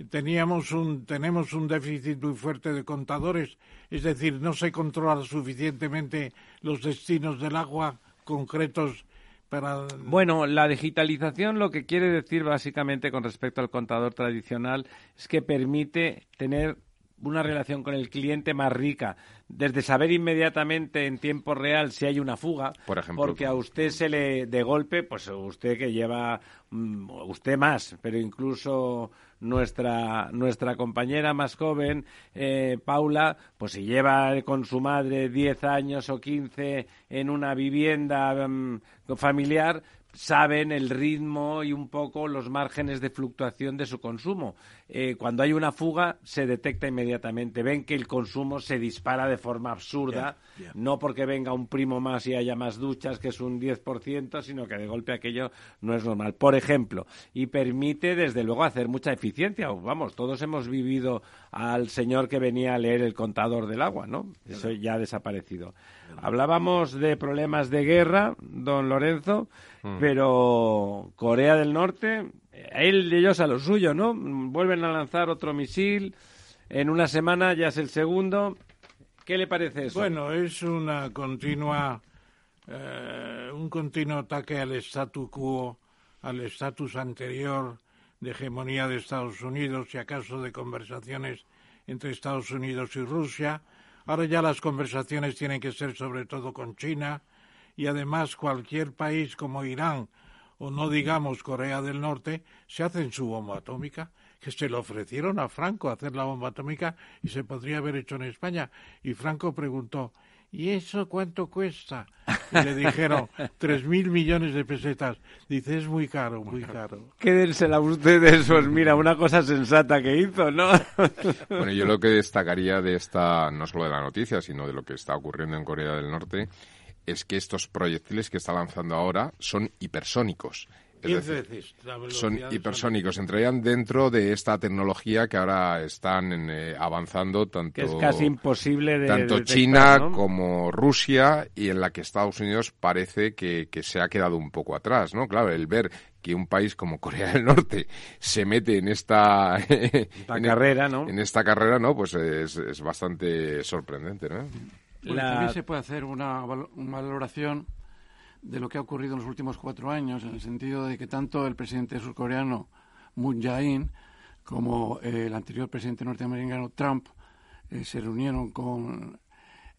teníamos un tenemos un déficit muy fuerte de contadores, es decir, no se controlan suficientemente los destinos del agua concretos para Bueno, la digitalización lo que quiere decir básicamente con respecto al contador tradicional es que permite tener una relación con el cliente más rica, desde saber inmediatamente en tiempo real si hay una fuga, Por ejemplo. porque a usted se le de golpe, pues usted que lleva mm, usted más, pero incluso nuestra nuestra compañera más joven, eh, Paula, pues si lleva con su madre 10 años o 15 en una vivienda mm, familiar, saben el ritmo y un poco los márgenes de fluctuación de su consumo. Eh, cuando hay una fuga, se detecta inmediatamente. Ven que el consumo se dispara de forma absurda, no porque venga un primo más y haya más duchas, que es un 10%, sino que de golpe aquello no es normal. Por ejemplo, y permite, desde luego, hacer mucha eficiencia. Vamos, todos hemos vivido al señor que venía a leer el contador del agua, ¿no? Eso ya ha desaparecido. Hablábamos de problemas de guerra, don Lorenzo, pero Corea del Norte, él y ellos a lo suyo, ¿no? Vuelven a lanzar otro misil, en una semana ya es el segundo. ¿Qué le parece eso? Bueno, es una continua, eh, un continuo ataque al statu quo, al estatus anterior de hegemonía de Estados Unidos y acaso de conversaciones entre Estados Unidos y Rusia. Ahora ya las conversaciones tienen que ser sobre todo con China y además cualquier país como Irán o no digamos Corea del Norte se hacen su bomba atómica que se le ofrecieron a Franco hacer la bomba atómica y se podría haber hecho en España. Y Franco preguntó, ¿y eso cuánto cuesta? Y le dijeron, tres mil millones de pesetas. Dice, es muy caro, muy caro. Quédensela ustedes, pues mira, una cosa sensata que hizo, ¿no? Bueno, yo lo que destacaría de esta, no solo de la noticia, sino de lo que está ocurriendo en Corea del Norte, es que estos proyectiles que está lanzando ahora son hipersónicos. Es decir, son hipersónicos, entrarían dentro de esta tecnología que ahora están eh, avanzando tanto, Que es casi imposible de tanto detectar, China ¿no? como Rusia y en la que Estados Unidos parece que, que se ha quedado un poco atrás, ¿no? Claro, el ver que un país como Corea del Norte se mete en esta carrera, ¿no? En esta carrera, ¿no? Pues es, es bastante sorprendente, ¿no? Bueno, La- también se puede hacer una valoración de lo que ha ocurrido en los últimos cuatro años, en el sentido de que tanto el presidente surcoreano Moon Jae-in como eh, el anterior presidente norteamericano Trump eh, se reunieron con,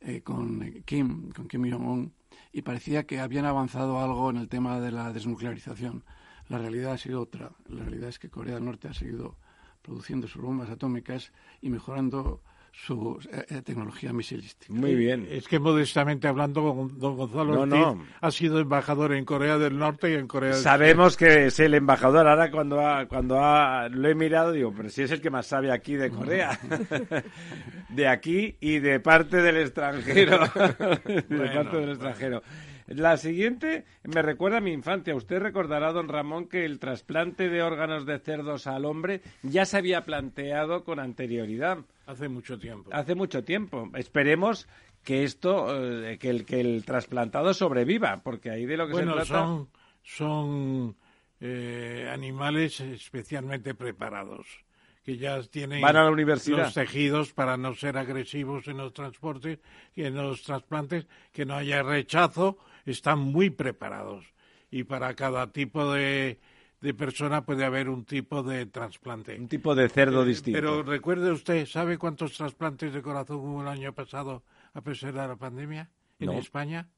eh, con Kim, con Kim Jong-un, y parecía que habían avanzado algo en el tema de la desnuclearización. La realidad ha sido otra. La realidad es que Corea del Norte ha seguido produciendo sus bombas atómicas y mejorando su eh, eh, tecnología misilística. Muy bien. Es que modestamente hablando, don Gonzalo No, Ortiz no. ha sido embajador en Corea del Norte y en Corea del Sabemos que es el embajador. Ahora cuando ha- cuando ha- lo he mirado digo, pero si es el que más sabe aquí de Corea. de aquí y de parte del extranjero. de Bueno, parte del extranjero. La siguiente me recuerda a mi infancia. Usted recordará, don Ramón, que el trasplante de órganos de cerdos al hombre ya se había planteado con anterioridad. Hace mucho tiempo. Hace mucho tiempo. Esperemos que esto, eh, que, el, que el trasplantado sobreviva, porque ahí de lo que bueno, se trata... son, son eh, animales especialmente preparados, que ya tienen Van a la universidad. los tejidos para no ser agresivos en los transportes y en los trasplantes, que no haya rechazo, están muy preparados. Y para cada tipo de, de persona puede haber un tipo de trasplante. Un tipo de cerdo Eh, distinto. Pero recuerde usted, ¿sabe cuántos trasplantes de corazón hubo el año pasado a pesar de la pandemia en No. España?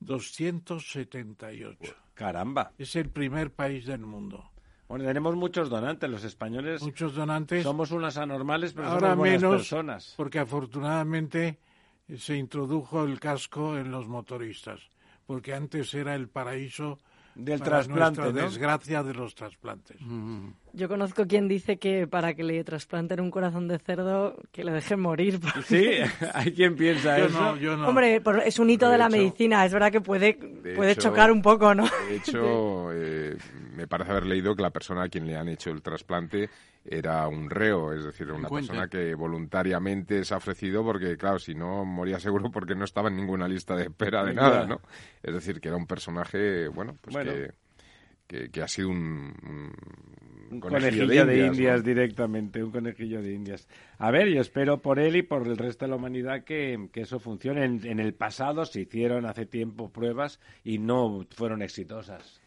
278. Caramba. Es el primer país del mundo. Bueno, tenemos muchos donantes. Los españoles Muchos donantes. somos unas anormales, pero Ahora somos buenas menos, personas. porque afortunadamente se introdujo el casco en los motoristas, porque antes era el paraíso Del para trasplante, nuestra ¿no? desgracia de los trasplantes. Yo conozco quien dice que para que le trasplanten un corazón de cerdo, que le dejen morir. porque- Sí, hay quien piensa Yo eso. no, yo no. Hombre, es un hito de, De la hecho- medicina. Es verdad que puede, De puede hecho- chocar un poco, ¿no? De hecho, eh, me parece haber leído que la persona a quien le han hecho el trasplante era un reo, es decir, una persona que voluntariamente se ha ofrecido porque, claro, si no, moría seguro porque no estaba en ninguna lista de espera de nada, ¿no? Es decir, que era un personaje, bueno, pues Bueno. Que, que, que ha sido un, un conejillo, conejillo, de indias, directamente, un conejillo de indias. A ver, yo espero por él y por el resto de la humanidad que, que eso funcione. En, en el pasado se hicieron hace tiempo pruebas y no fueron exitosas.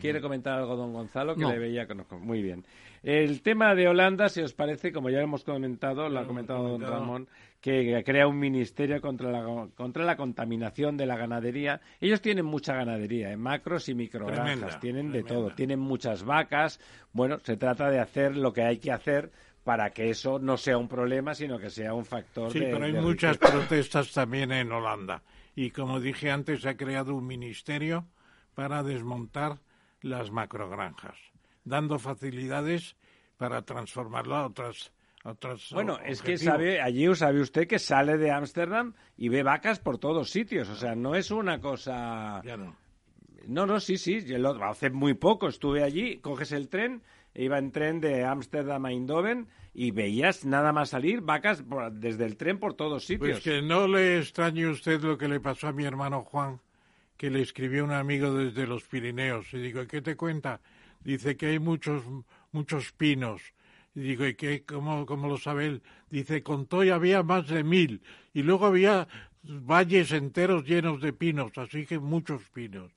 ¿Quiere comentar algo, don Gonzalo? Que No. le veía conozco. Muy bien. El tema de Holanda, si os parece, como ya hemos comentado, lo ha comentado don. Ramón, que crea un ministerio contra la, contra la contaminación de la ganadería. Ellos tienen mucha ganadería, en macros y microgranjas, Tremenda, tienen de todo, tienen muchas vacas. Bueno, se trata de hacer lo que hay que hacer para que eso no sea un problema, sino que sea un factor Sí, de pero hay de muchas protestas también en Holanda. Y como dije antes, se ha creado un ministerio para desmontar las macrogranjas, dando facilidades para transformarlo a otras. a otras Bueno, es que sabe, allí sabe usted que sale de Ámsterdam y ve vacas por todos sitios. O sea, no es una cosa... Ya no. No, no, sí, sí. yo lo- hace muy poco estuve allí, coges el tren, iba en tren de Ámsterdam a Eindhoven y veías nada más salir vacas por- desde el tren por todos sitios. Pues que no le extrañe usted lo que le pasó a mi hermano Juan, que le escribió un amigo desde los Pirineos. Y digo, ¿y qué te cuenta? Dice que hay muchos, muchos pinos. Y digo, ¿y qué? ¿Cómo, cómo lo sabe él? Dice, contó y había más de mil. Y luego había valles enteros llenos de pinos, así que muchos pinos.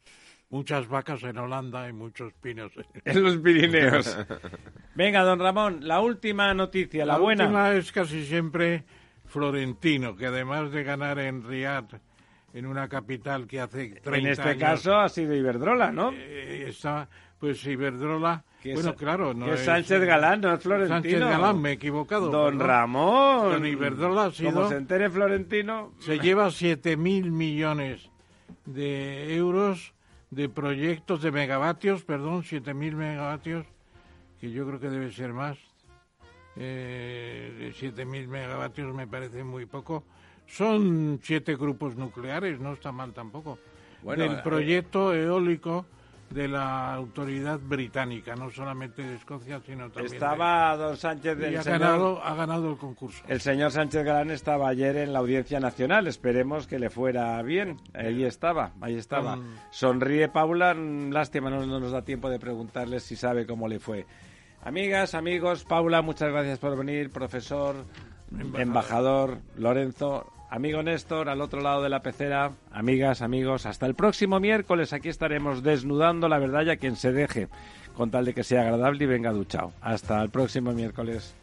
Muchas vacas en Holanda y muchos pinos. En los Pirineos. Venga, don Ramón, la última noticia, la, buena. última es casi siempre Florentino, que además de ganar en Riad, en una capital que hace 30 En este años, caso ha sido Iberdrola, ¿no? eh, está, pues Iberdrola, bueno, claro, no que es Sánchez Galán, no es Florentino. Sánchez Galán, me he equivocado. Don perdón. Ramón. Don Iberdrola ha sido- Como se entere Florentino... Se lleva 7.000 millones de euros de proyectos de megavatios, perdón, 7.000 megavatios, que yo creo que debe ser más. Eh, de 7.000 megavatios me parece muy poco. Son siete grupos nucleares, no está mal tampoco. Bueno, del eh, proyecto eólico de la autoridad británica, no solamente de Escocia, sino también de- Estaba don Sánchez del ha señor- ganado, ha ganado el concurso. El señor Sánchez Galán estaba ayer en la Audiencia Nacional. Esperemos que le fuera bien. Ahí estaba, ahí estaba. Sonríe Paula. Lástima, no, no nos da tiempo de preguntarle si sabe cómo le fue. Amigas, amigos, Paula, muchas gracias por venir. Profesor, embajador, Lorenzo, amigo Néstor, al otro lado de la pecera. Amigas, amigos, hasta el próximo miércoles. Aquí estaremos desnudando la verdad y a quien se deje, con tal de que sea agradable y venga duchado. Hasta el próximo miércoles.